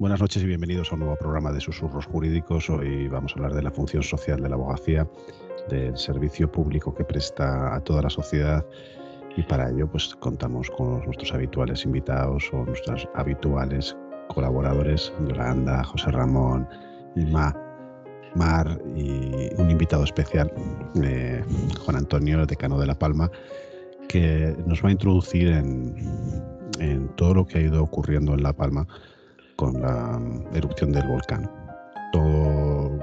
Buenas noches y bienvenidos a un nuevo programa de Susurros Jurídicos. Hoy vamos a hablar de la función social de la abogacía, del servicio público que presta a toda la sociedad y para ello pues contamos con nuestros habituales invitados o nuestros habituales colaboradores, Yolanda, José Ramón, Ma, Mar y un invitado especial, eh, Juan Antonio, decano de La Palma, que nos va a introducir en, en todo lo que ha ido ocurriendo en La Palma con la erupción del volcán. Todo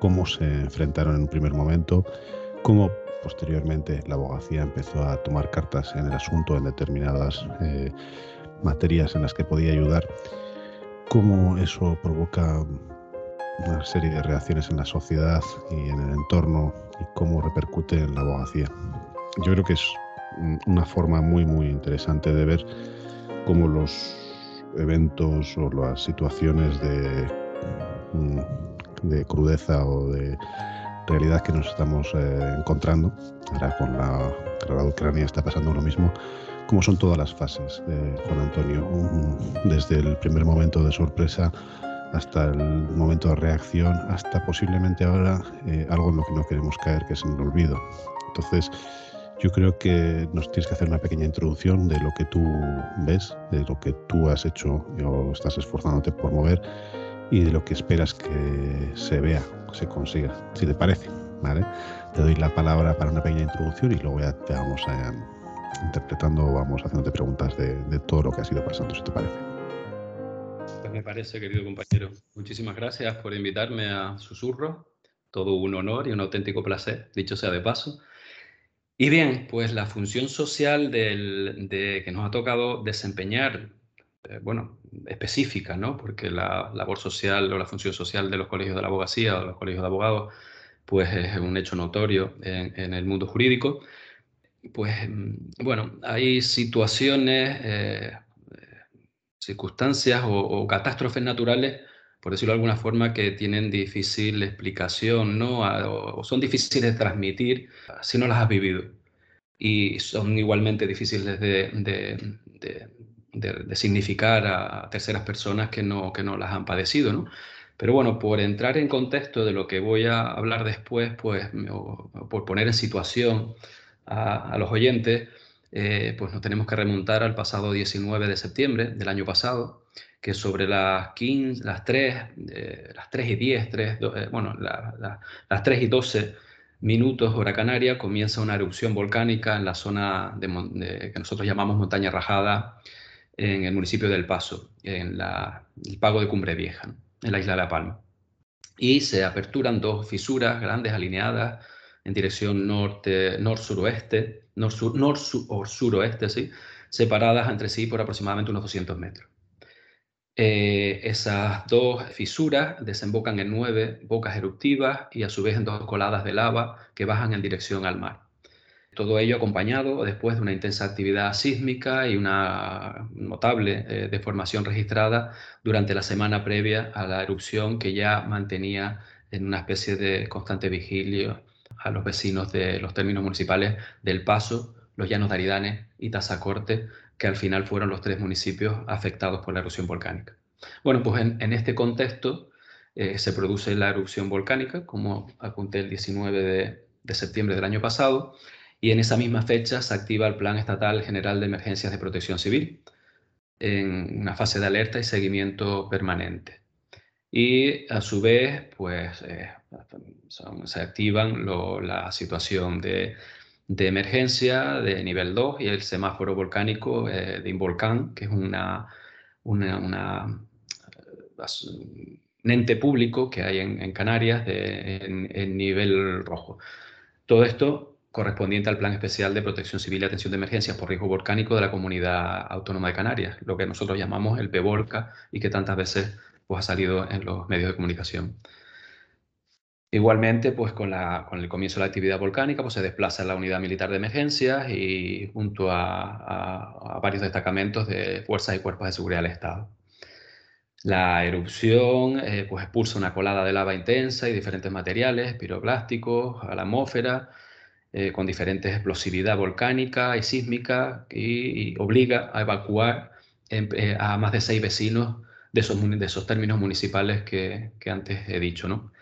cómo se enfrentaron en un primer momento, cómo posteriormente la abogacía empezó a tomar cartas en el asunto en determinadas eh, materias en las que podía ayudar, cómo eso provoca una serie de reacciones en la sociedad y en el entorno y cómo repercute en la abogacía. Yo creo que es una forma muy muy interesante de ver cómo los eventos o las situaciones de, mm, de crudeza o de realidad que nos estamos eh, encontrando. Ahora con la guerra de Ucrania está pasando lo mismo. Como son todas las fases, eh, Juan Antonio, desde el primer momento de sorpresa hasta el momento de reacción, hasta posiblemente ahora eh, algo en lo que no queremos caer, que es en el olvido. Entonces, yo creo que nos tienes que hacer una pequeña introducción de lo que tú ves, de lo que tú has hecho o estás esforzándote por mover y de lo que esperas que se vea, se consiga, si te parece. ¿vale? Te doy la palabra para una pequeña introducción y luego ya te vamos a, interpretando, vamos haciéndote preguntas de, de todo lo que ha ido pasando, si te parece. Pues me parece, querido compañero. Muchísimas gracias por invitarme a Susurro. Todo un honor y un auténtico placer, dicho sea de paso. Y bien, pues la función social de, que nos ha tocado desempeñar, eh, bueno, específica, ¿no? Porque la labor social o la función social de los colegios de la abogacía o los colegios de abogados, pues es un hecho notorio en, el mundo jurídico. Pues, mm, bueno, hay situaciones, eh, circunstancias o catástrofes naturales por decirlo de alguna forma, que tienen difícil explicación, ¿no? O son difíciles de transmitir si no las has vivido. Y son igualmente difíciles de, significar a terceras personas que no, que no las han padecido, ¿no? Pero bueno, por entrar en contexto de lo que voy a hablar después, pues, por poner en situación a, los oyentes, eh, pues nos tenemos que remontar al pasado 19 de septiembre del año pasado, que sobre las 15, las 3, eh, las 3 y 10, 3, eh, bueno, las 3 y 12 minutos hora canaria comienza una erupción volcánica en la zona de, que nosotros llamamos montaña rajada en el municipio del Paso, en el pago de Cumbre Vieja, en la isla de La Palma. Y se aperturan dos fisuras grandes alineadas en dirección norte, nor-suroeste, nor-sur, nor suroeste, ¿sí? separadas entre sí por aproximadamente unos 200 metros. Eh, esas dos fisuras desembocan en nueve bocas eruptivas y a su vez en dos coladas de lava que bajan en dirección al mar. Todo ello acompañado después de una intensa actividad sísmica y una notable eh, deformación registrada durante la semana previa a la erupción que ya mantenía en una especie de constante vigilia a los vecinos de los términos municipales del Paso, los Llanos de Aridane y Tazacorte, que al final fueron los tres municipios afectados por la erupción volcánica. Bueno, pues en, este contexto eh, se produce la erupción volcánica, como apunté el 19 de, septiembre del año pasado, y en esa misma fecha se activa el Plan Estatal General de Emergencias de Protección Civil, en una fase de alerta y seguimiento permanente. Y a su vez, pues eh, se activan la situación de de emergencia de nivel 2 y el semáforo volcánico eh, de Involcán, que es una, un ente público que hay en, Canarias en, nivel rojo. Todo esto correspondiente al Plan Especial de Protección Civil y Atención de Emergencias por Riesgo Volcánico de la Comunidad Autónoma de Canarias, lo que nosotros llamamos el PEVOLCA y que tantas veces pues, ha salido en los medios de comunicación. Igualmente, pues con, el comienzo de la actividad volcánica, pues se desplaza la unidad militar de emergencias y junto a, varios destacamentos de fuerzas y cuerpos de seguridad del Estado. La erupción eh, pues expulsa una colada de lava intensa y diferentes materiales piroclásticos a la atmósfera eh, con diferentes explosividad volcánica y sísmica y, obliga a evacuar eh, a más de seis vecinos de esos, de esos términos municipales que, que antes he dicho. ¿no?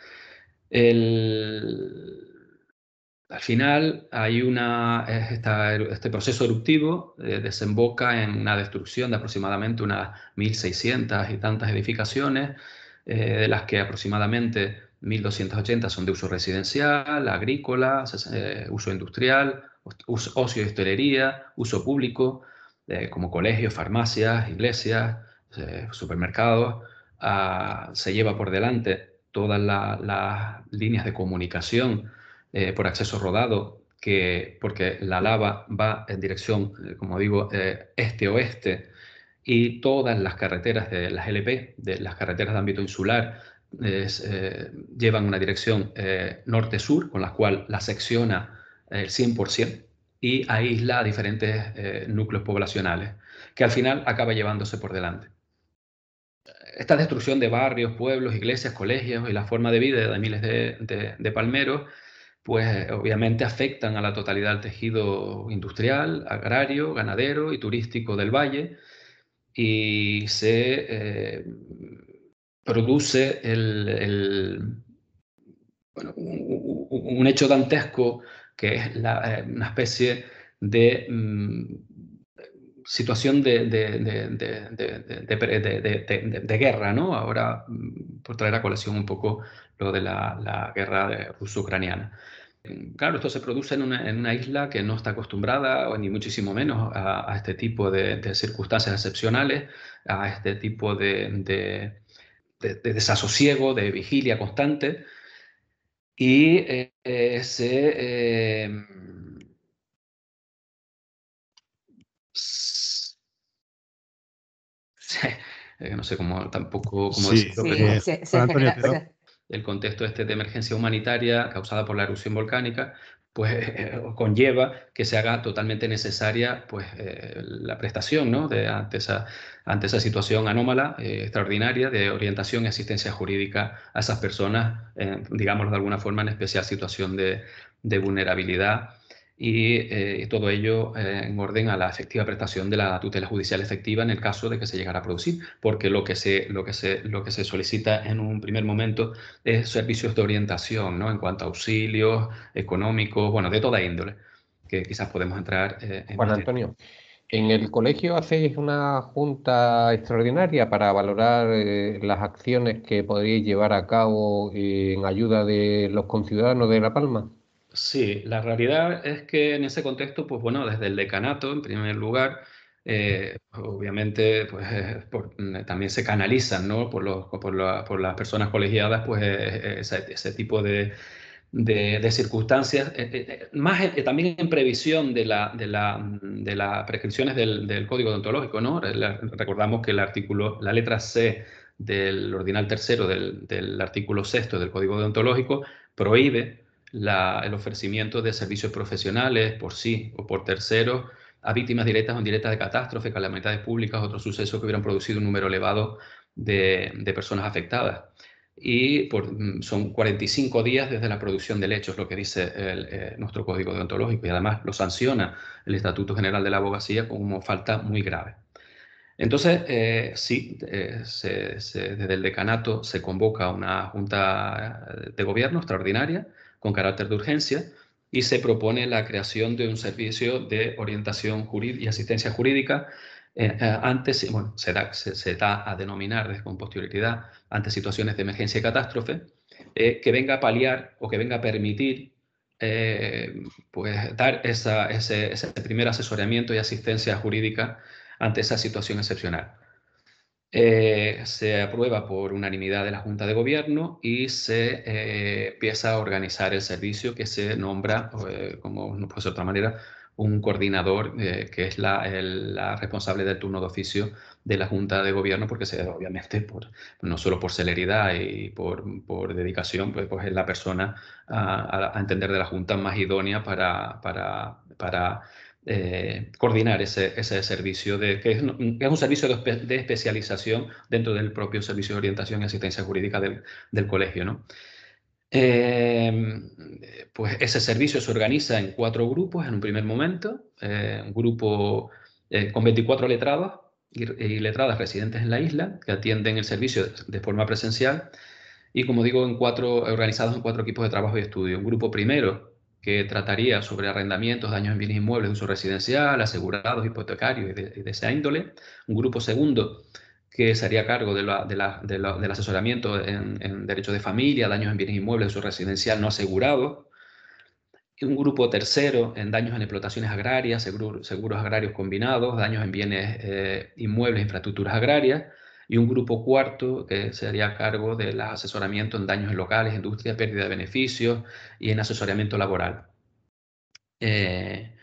Al final hay una, este proceso eruptivo eh, desemboca en una destrucción de aproximadamente unas 1.600 y tantas edificaciones, eh, de las que aproximadamente 1.280 son de uso residencial, agrícola, eh, uso industrial, ocio y hostelería, uso público, como colegios, farmacias, iglesias, supermercados. Ah, se lleva por delante todas las líneas de comunicación eh, por acceso rodado, que, porque la lava va en dirección, eh, como digo, eh, este-oeste, y todas las carreteras de las LP, de las carreteras de ámbito insular, llevan una dirección norte-sur, con la cual la secciona el 100% y aísla diferentes núcleos poblacionales, que al final acaba llevándose por delante esta destrucción de barrios, pueblos, iglesias, colegios y la forma de vida de miles de, palmeros, pues obviamente afectan a la totalidad del tejido industrial, agrario, ganadero y turístico del valle. Y se eh, produce un, hecho dantesco que es eh, una especie de mm, situación de, de, guerra, ¿no? Ahora, mm, por traer a colación un poco lo de la, guerra ruso-ucraniana. Claro, esto se produce en una, isla que no está acostumbrada, ni muchísimo menos, a, este tipo de, circunstancias excepcionales, a este tipo de, desasosiego, de vigilia constante, y eh, se... Eh, no sé cómo tampoco cómo decirlo, el contexto este de emergencia humanitaria causada por la erupción volcánica, pues eh, conlleva que se haga totalmente necesaria pues, eh, la prestación ¿no? de, ante, esa, ante esa situación anómala, eh, extraordinaria, de orientación y asistencia jurídica a esas personas, digamos de alguna forma, en especial situación de, de vulnerabilidad y eh, todo ello eh, en orden a la efectiva prestación de la tutela judicial efectiva en el caso de que se llegara a producir, porque lo que se, lo que se, lo que se solicita en un primer momento es servicios de orientación, ¿no? En cuanto a auxilios económicos, bueno, de toda índole, que quizás podemos entrar eh, en... Juan Antonio, ¿en el colegio hacéis una junta extraordinaria para valorar las acciones que podríais llevar a cabo en ayuda de los conciudadanos de La Palma? Sí, la realidad es que en ese contexto, pues bueno, desde el decanato, en primer lugar, eh, obviamente, pues mm, también se canalizan, ¿no? Por, los, por, las personas colegiadas, pues eh, ese, tipo de, circunstancias, eh, más también en previsión de, la, de, las prescripciones del, código deontológico, ¿no? recordamos que el artículo, la letra C del ordinal tercero del, del artículo sexto del código deontológico prohíbe el ofrecimiento de servicios profesionales por sí o por terceros a víctimas directas o indirectas de catástrofe, calamidades públicas, otros sucesos que hubieran producido un número elevado de, personas afectadas. Y mm, son 45 días desde la producción del hecho, es lo que dice eh, nuestro código deontológico, y además lo sanciona el Estatuto General de la Abogacía como falta muy grave. Entonces, eh, sí, eh, desde el decanato se convoca una junta de gobierno extraordinaria con carácter de urgencia y se propone la creación de un servicio de orientación y asistencia jurídica eh, eh, antes, bueno, se da, a denominar con posterioridad ante situaciones de emergencia y catástrofe, eh, que venga a paliar o que venga a permitir pues, dar ese, ese primer asesoramiento y asistencia jurídica ante esa situación excepcional. Eh, se aprueba por unanimidad de la Junta de Gobierno y se eh, empieza a organizar el servicio que se nombra, eh, como no puede ser de otra manera, un coordinador que es la, responsable del turno de oficio de la Junta de Gobierno, porque se, obviamente por, no solo por celeridad y por, por dedicación, pues, pues, es la persona a, entender de la Junta más idónea para, para, para eh, coordinar ese, ese, servicio, de, que, es, un servicio de, especialización dentro del propio servicio de orientación y asistencia jurídica del, del colegio. ¿no? Em, pues ese servicio se organiza en cuatro grupos en un primer momento, eh, un grupo eh, con 24 letrados y, letradas residentes en la isla que atienden el servicio de forma presencial y como digo, en cuatro, organizados en cuatro equipos de trabajo y estudio. Un grupo primero que trataría sobre arrendamientos, daños en bienes inmuebles uso residencial, asegurados, hipotecarios y de, de esa índole. Un grupo segundo que se haría cargo de del asesoramiento en, derechos de familia, daños en bienes inmuebles, su residencial no asegurado. Un grupo tercero en daños en explotaciones agrarias, seguros, agrarios combinados, daños en bienes eh, inmuebles, infraestructuras agrarias. Y un grupo cuarto que se haría cargo del asesoramiento en daños en locales, industria, pérdida de beneficios y en asesoramiento laboral. Eh,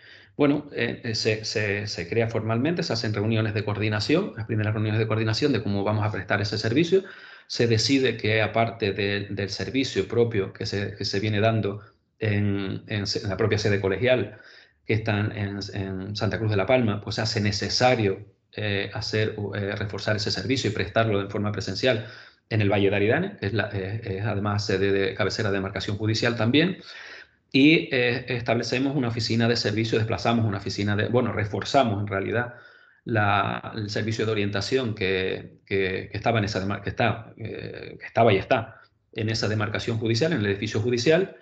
bueno, eh, eh, se, crea formalmente, se hacen reuniones de coordinación, las primeras reuniones de coordinación de cómo vamos a prestar ese servicio. Se decide que aparte del servicio propio que se, viene dando en, la propia sede colegial, que está en, Santa Cruz de la Palma, pues se hace necesario eh, hacer, reforzar ese servicio y prestarlo de forma presencial en el Valle de Aridane, que es, es además sede de cabecera de demarcación judicial también. Y eh, establecemos una oficina de servicio, desplazamos una oficina de, bueno, reforzamos en realidad el servicio de orientación que, estaba en esa que, está, eh, que estaba y está en esa demarcación judicial, en el edificio judicial,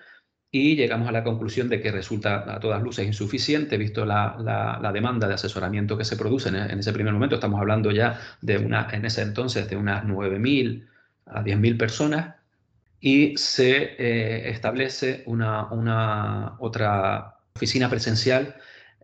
y llegamos a la conclusión de que resulta a todas luces insuficiente, visto la, demanda de asesoramiento que se produce en, en, ese primer momento. Estamos hablando ya de una, en ese entonces de unas 9.000 a 10.000 personas y se eh, establece una, una, otra oficina presencial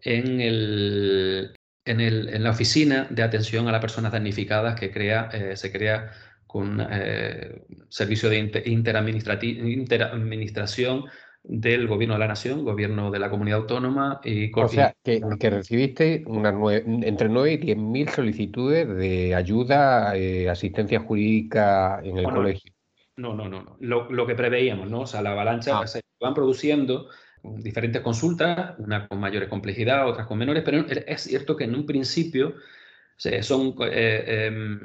en, el, en, el, en, la oficina de atención a las personas damnificadas que crea, eh, se crea con eh, servicio de interadministración del Gobierno de la Nación, Gobierno de la Comunidad Autónoma y... O sea, que, que recibiste unas entre 9 y 10 mil solicitudes de ayuda, asistencia jurídica en el colegio. No, no, no, Lo, que preveíamos, ¿no? O sea, la avalancha ah. se van produciendo diferentes consultas, unas con mayores complejidad, otras con menores, pero es cierto que en un principio son eh, em,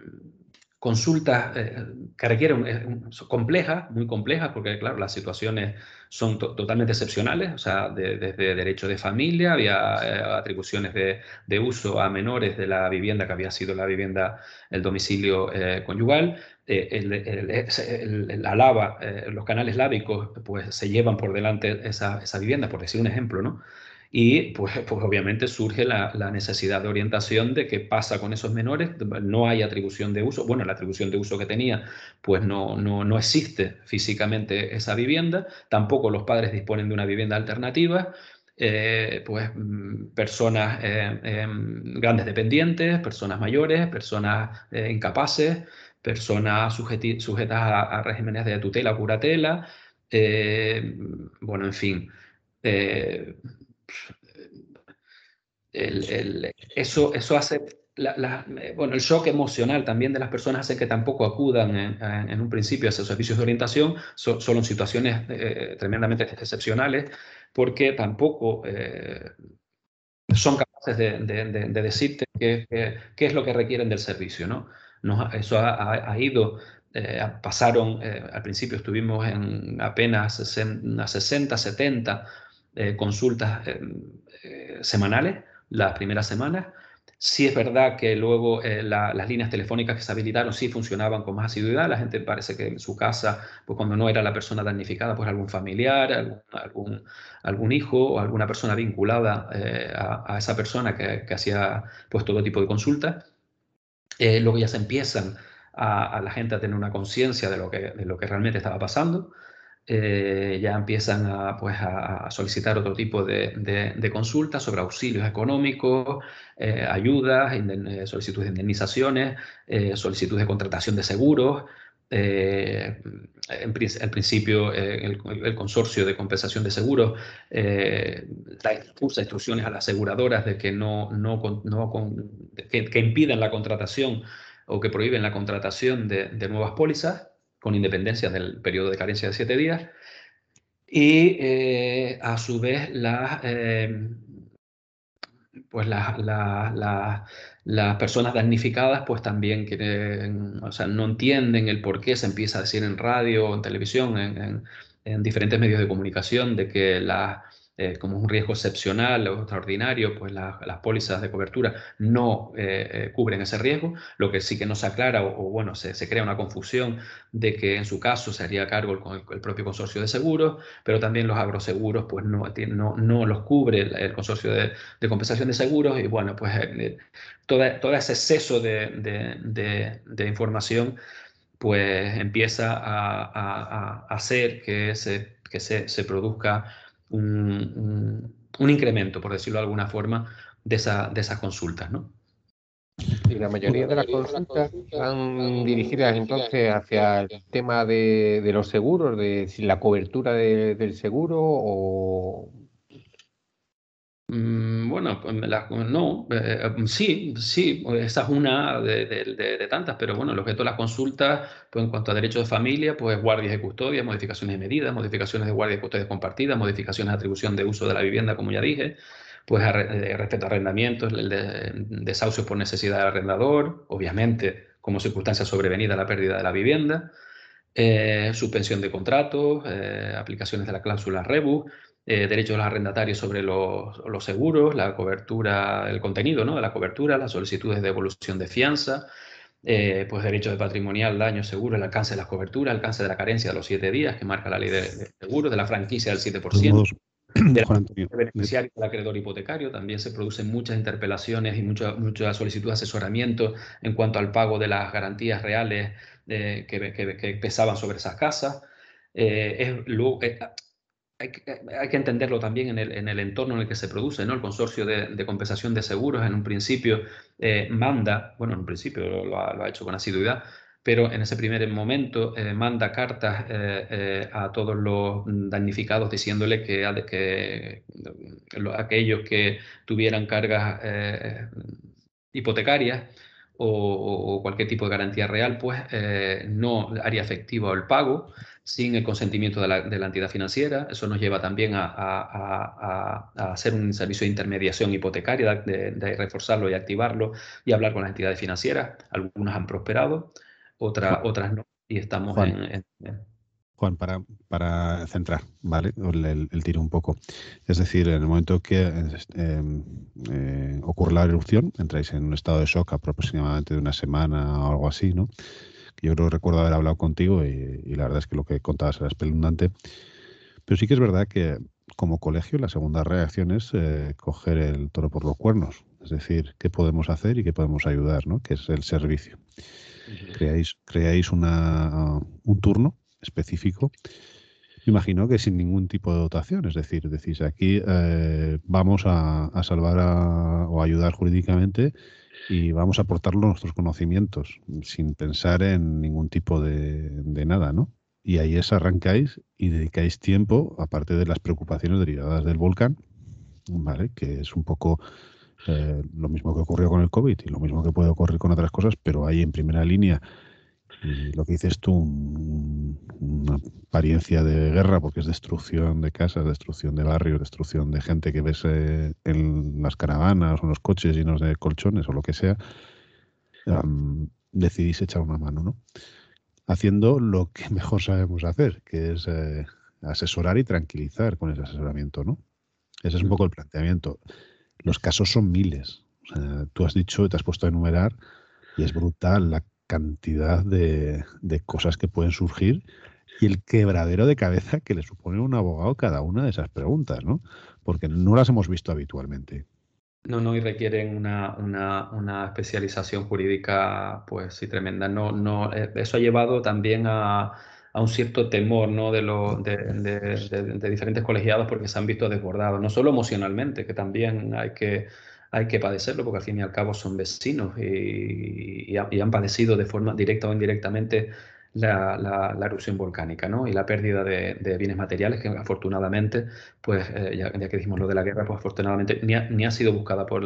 consultas eh, que requieren eh, complejas, muy complejas, porque claro, las situaciones son totalmente excepcionales, o sea, desde derecho de familia, había eh, atribuciones de, uso a menores de la vivienda que había sido la vivienda, el domicilio conyugal, la lava, los canales lábicos, pues se llevan por delante esa, esa vivienda, por decir un ejemplo, ¿no? Y pues, pues obviamente surge la, necesidad de orientación de qué pasa con esos menores. No hay atribución de uso. Bueno, la atribución de uso que tenía, pues no, no, no existe físicamente esa vivienda. Tampoco los padres disponen de una vivienda alternativa. Eh, pues mm, personas eh, em, grandes dependientes, personas mayores, personas eh, incapaces, personas sujetas a, a, regímenes de tutela o curatela. bueno, en fin el, eso, eso hace, bueno, el shock emocional también de las personas hace que tampoco acudan en, un principio a esos servicios de orientación, solo en situaciones eh, tremendamente excepcionales, porque tampoco eh, son capaces de, decirte qué, es lo que requieren del servicio. ¿no? eso ha, ido eh, pasaron, al principio estuvimos en apenas 60, 70 consultas semanales las primeras semanas. Sí es verdad que luego eh, las líneas telefónicas que se habilitaron sí funcionaban con más asiduidad. La gente parece que en su casa, pues cuando no era la persona damnificada, pues algún familiar, algún, algún, hijo o alguna persona vinculada eh, a, esa persona que, hacía pues todo tipo de consultas. Eh, luego ya se empiezan a, la gente a tener una conciencia de, que, de lo que realmente estaba pasando. Eh, ya empiezan a, pues, a, solicitar otro tipo de, consultas sobre auxilios económicos, eh, ayudas, eh, solicitudes de indemnizaciones, solicitudes de contratación de seguros. En, principio, el, consorcio de compensación de seguros usa instrucciones a las aseguradoras de que no, no, que, impidan la contratación o que prohíben la contratación de, de nuevas pólizas con independencia del periodo de carencia de siete días. Y a su vez las pues las personas damnificadas pues también quieren, o sea, no entienden el por qué se empieza a decir en radio, en televisión, en, en diferentes medios de comunicación de que las eh, como un riesgo excepcional o extraordinario, pues las pólizas de cobertura no eh, eh, cubren ese riesgo, lo que sí que nos aclara o, bueno, se, crea una confusión de que en su caso se haría cargo el, el propio consorcio de seguros, pero también los agroseguros pues no, no, no los cubre el, consorcio de, compensación de seguros y bueno, pues todo ese exceso de, de, información pues empieza a, hacer que se, que se, se produzca un, incremento, por decirlo de alguna forma, de, esa, de esas consultas, ¿no? Y la mayoría de las consultas están dirigidas entonces hacia el tema de, los seguros, de si la cobertura del seguro o, bueno, pues no, eh, eh, sí, sí, esa es una de, tantas, pero bueno, el objeto de las consultas, pues en cuanto a derechos de familia, pues guardias de custodia, modificaciones de medidas, modificaciones de guardia de custodia compartida, modificaciones de atribución de uso de la vivienda, como ya dije, pues eh, respecto a arrendamientos, desahucios por necesidad del arrendador, obviamente como circunstancia sobrevenida la pérdida de la vivienda, suspensión de contratos, aplicaciones de la cláusula REBU, eh, derechos de los arrendatarios sobre los, seguros, la cobertura, el contenido ¿no? de la cobertura, las solicitudes de devolución de fianza, eh, pues derechos de patrimonial, daño seguro, el alcance de las coberturas, el alcance de la carencia de los siete días que marca la ley de, seguros, de la franquicia del 7%. De la beneficiario del acreedor hipotecario, también se producen muchas interpelaciones y muchas mucha solicitud de asesoramiento en cuanto al pago de las garantías reales eh, que, pesaban sobre esas casas. es, hay que, entenderlo también en el, en el, entorno en el que se produce, ¿no? El consorcio de, compensación de seguros en un principio eh, manda, bueno, en un principio lo, ha, hecho con asiduidad, pero en ese primer momento eh, manda cartas eh, a todos los damnificados diciéndole que, que aquellos que tuvieran cargas hipotecarias o, cualquier tipo de garantía real, pues no haría efectivo el pago sin el consentimiento de la, entidad financiera. Eso nos lleva también a, hacer un servicio de intermediación hipotecaria, de, reforzarlo y activarlo y hablar con las entidades financieras. Algunas han prosperado, otras, otras no. Y estamos en, Juan, para, para centrar, ¿vale? El, tiro un poco. Es decir, en el momento que em, eh, ocurre la erupción, entráis en un estado de shock aproximadamente de una semana o algo así, ¿no? Yo creo recuerdo haber hablado contigo y, la verdad es que lo que contabas era espeluznante. Pero sí que es verdad que como colegio la segunda reacción es eh, coger el toro por los cuernos. Es decir, qué podemos hacer y qué podemos ayudar, ¿no? Que es el servicio. creáis, creáis una, un turno específico. Imagino que sin ningún tipo de dotación, es decir, decís aquí eh, vamos a, salvar o ayudar jurídicamente y vamos a aportar nuestros conocimientos sin pensar en ningún tipo de, nada, ¿no? Y ahí es arrancáis y dedicáis tiempo, aparte de las preocupaciones derivadas del volcán, ¿vale? Que es un poco eh, lo mismo que ocurrió con el COVID y lo mismo que puede ocurrir con otras cosas, pero ahí en primera línea lo que dices tú, una apariencia de guerra, porque es destrucción de casas, destrucción de barrios, destrucción de gente que ves eh, en las caravanas o en los coches llenos de colchones o lo que sea, decidís echar una mano, ¿no? Haciendo lo que mejor sabemos hacer, que es eh, asesorar y tranquilizar con ese asesoramiento, ¿no? Ese es un poco el planteamiento. Los casos son miles. tú has dicho, te has puesto a enumerar y es brutal la cantidad de, cosas que pueden surgir y el quebradero de cabeza que le supone un abogado cada una de esas preguntas, ¿no? Porque no las hemos visto habitualmente. No, no, y requieren una, una, especialización jurídica, pues sí, tremenda. No, no, eh, eso ha llevado también a, un cierto temor ¿no? de, lo, de, diferentes colegiados porque se han visto desbordados, no solo emocionalmente, que también hay que, hay que padecerlo porque al fin y al cabo son vecinos y, han padecido de forma directa o indirectamente la, erupción volcánica ¿no? y la pérdida de, bienes materiales que afortunadamente, pues eh, ya, que dijimos lo de la guerra, pues afortunadamente ni ha, sido buscada por,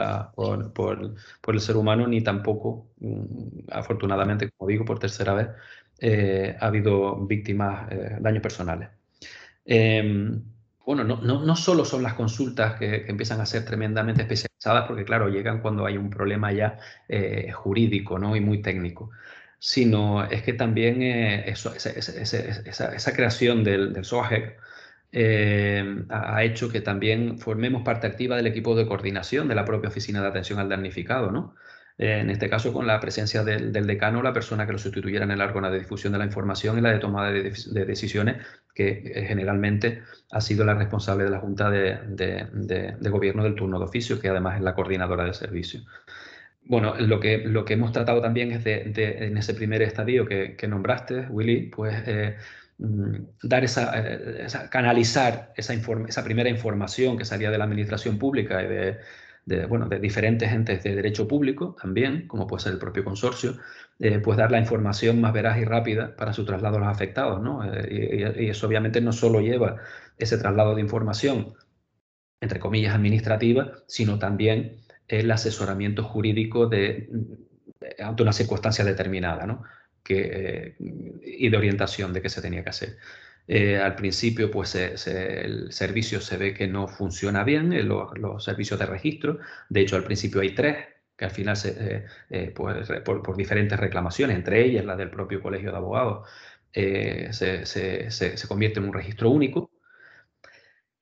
el ser humano ni tampoco, mm, afortunadamente, como digo por tercera vez, eh, ha habido víctimas, eh, daños personales. Bueno, no, no, no, solo son las consultas que, empiezan a ser tremendamente especializadas, porque claro, llegan cuando hay un problema ya jurídico ¿no? y muy técnico, sino es que también eh, esa, creación del, del SOAGEC eh, ha hecho que también formemos parte activa del equipo de coordinación de la propia Oficina de Atención al Damnificado, ¿no? Eh, en este caso, con la presencia del, decano, la persona que lo sustituyera en el órgano de difusión de la información y la de toma de, decisiones, que generalmente ha sido la responsable de la Junta de, de, Gobierno del turno de oficio, que además es la coordinadora de servicio. Bueno, lo que, lo que hemos tratado también es de, en ese primer estadio que, nombraste, Willy, pues eh, mm, dar eh, esa, canalizar esa, esa primera información que salía de la administración pública y de, bueno, de diferentes entes de derecho público también, como puede ser el propio consorcio, eh, pues dar la información más veraz y rápida para su traslado a los afectados, ¿no? y, y, eso obviamente no solo lleva ese traslado de información, entre comillas, administrativa, sino también el asesoramiento jurídico de, ante una circunstancia determinada ¿no? que, y de orientación de qué se tenía que hacer. Eh, al principio, pues el servicio se ve que no funciona bien, eh, los, servicios de registro. De hecho, al principio hay tres, que al final, se, eh, pues, por, diferentes reclamaciones, entre ellas la del propio Colegio de Abogados, se, se, convierte en un registro único.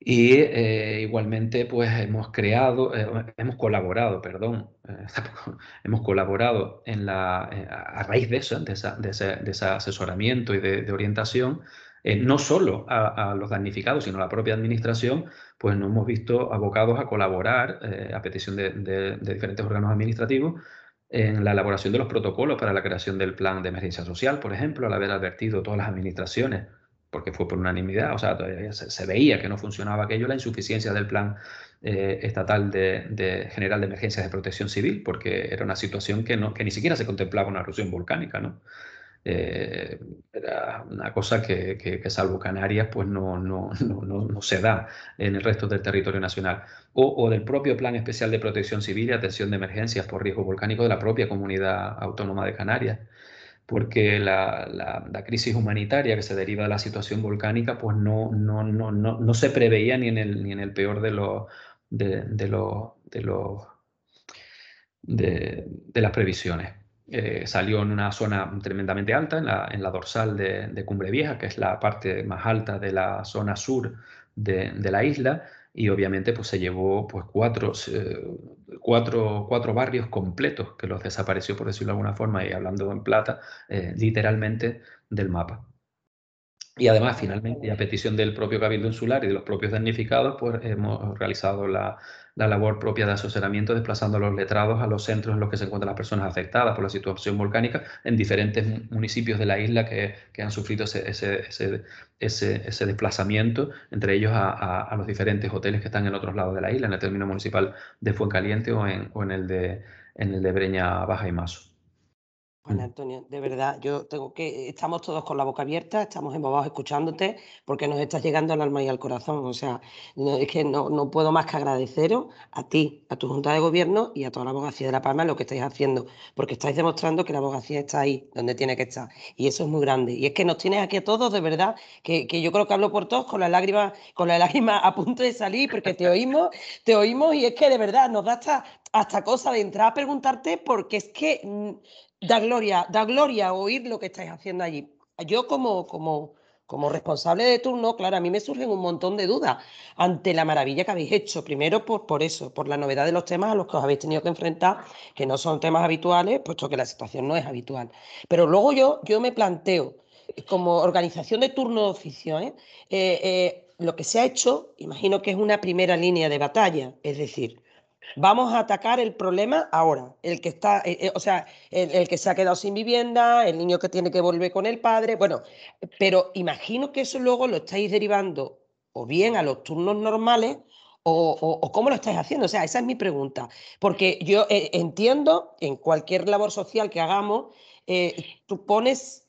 Y eh, igualmente, pues hemos creado, eh, hemos colaborado, perdón, eh, hemos colaborado en la, a raíz de eso, de, esa, de, ese, asesoramiento y de, orientación, no solo a, los damnificados, sino a la propia administración, pues nos hemos visto abocados a colaborar a petición de, diferentes órganos administrativos en la elaboración de los protocolos para la creación del plan de emergencia social, por ejemplo, al haber advertido todas las administraciones porque fue por unanimidad, o sea, se, veía que no funcionaba aquello, la insuficiencia del plan eh, estatal de, general de emergencias de protección civil, porque era una situación que, no, que ni siquiera se contemplaba una erupción volcánica, ¿no? Eh, era una cosa que, que, salvo Canarias, pues no, no, no, se da en el resto del territorio nacional. O, o, del propio Plan Especial de Protección Civil y Atención de Emergencias por Riesgo Volcánico de la propia Comunidad Autónoma de Canarias porque la, crisis humanitaria que se deriva de la situación volcánica pues no, no, no, no, se preveía ni en el, ni en el peor de los de, de, de, de, las previsiones. Eh, salió en una zona tremendamente alta, en la, en la dorsal de, Cumbre Vieja, que es la parte más alta de la zona sur de, la isla, y obviamente pues se llevó pues cuatro, eh, cuatro, cuatro, barrios completos que los desapareció, por decirlo de alguna forma, y hablando en plata, eh, literalmente del mapa. Y además, finalmente, a petición del propio Cabildo Insular y de los propios damnificados, pues hemos realizado la, la labor propia de asesoramiento, desplazando a los letrados a los centros en los que se encuentran las personas afectadas por la situación volcánica en diferentes municipios de la isla que, que han sufrido ese, ese, ese, ese, desplazamiento, entre ellos a, a, los diferentes hoteles que están en otros lados de la isla, en el término municipal de Fuencaliente o en, o en, el, de, en el de Breña Baja y Maso. Juan Antonio, de verdad, yo tengo que, estamos todos con la boca abierta, estamos embobados escuchándote, porque nos estás llegando al alma y al corazón. O sea, es que no, no, puedo más que agradeceros a ti, a tu Junta de Gobierno y a toda la abogacía de La Palma lo que estáis haciendo, porque estáis demostrando que la abogacía está ahí, donde tiene que estar. Y eso es muy grande. Y es que nos tienes aquí a todos, de verdad, que, que yo creo que hablo por todos con la lágrima, con la lágrima a punto de salir, porque te oímos, te oímos, y es que de verdad nos da hasta, hasta cosa de entrar a preguntarte, porque es que mm, da gloria, da gloria oír lo que estáis haciendo allí. Yo como, como, como responsable de turno, claro, a mí me surgen un montón de dudas ante la maravilla que habéis hecho. Primero por, por eso, por la novedad de los temas a los que os habéis tenido que enfrentar, que no son temas habituales, puesto que la situación no es habitual. Pero luego yo, yo me planteo, como organización de turno de oficio, ¿eh? Eh, eh, lo que se ha hecho, imagino que es una primera línea de batalla, es decir, Vamos a atacar el problema ahora, el que está, eh, eh, o sea, el, que se ha quedado sin vivienda, el niño que tiene que volver con el padre, bueno, pero imagino que eso luego lo estáis derivando o bien a los turnos normales o, cómo lo estáis haciendo. O sea, esa es mi pregunta, porque yo eh, entiendo en cualquier labor social que hagamos, tú pones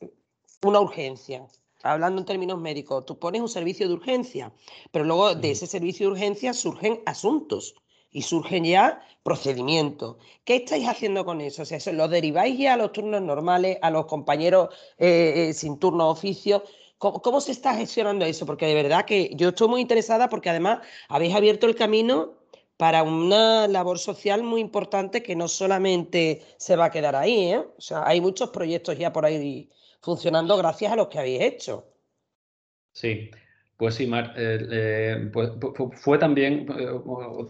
una urgencia, hablando en términos médicos, tú pones un servicio de urgencia, pero luego de ese servicio de urgencia surgen asuntos y surgen ya procedimientos. ¿Qué estáis haciendo con eso? O sea, ¿Lo deriváis ya a los turnos normales, a los compañeros eh, eh, sin turno oficio? ¿Cómo, se está gestionando eso? Porque de verdad que yo estoy muy interesada porque además habéis abierto el camino para una labor social muy importante que no solamente se va a quedar ahí, ¿eh? O sea, hay muchos proyectos ya por ahí funcionando gracias a los que habéis hecho. Sí, pues sí, Mar, eh, eh, pues, fue también eh,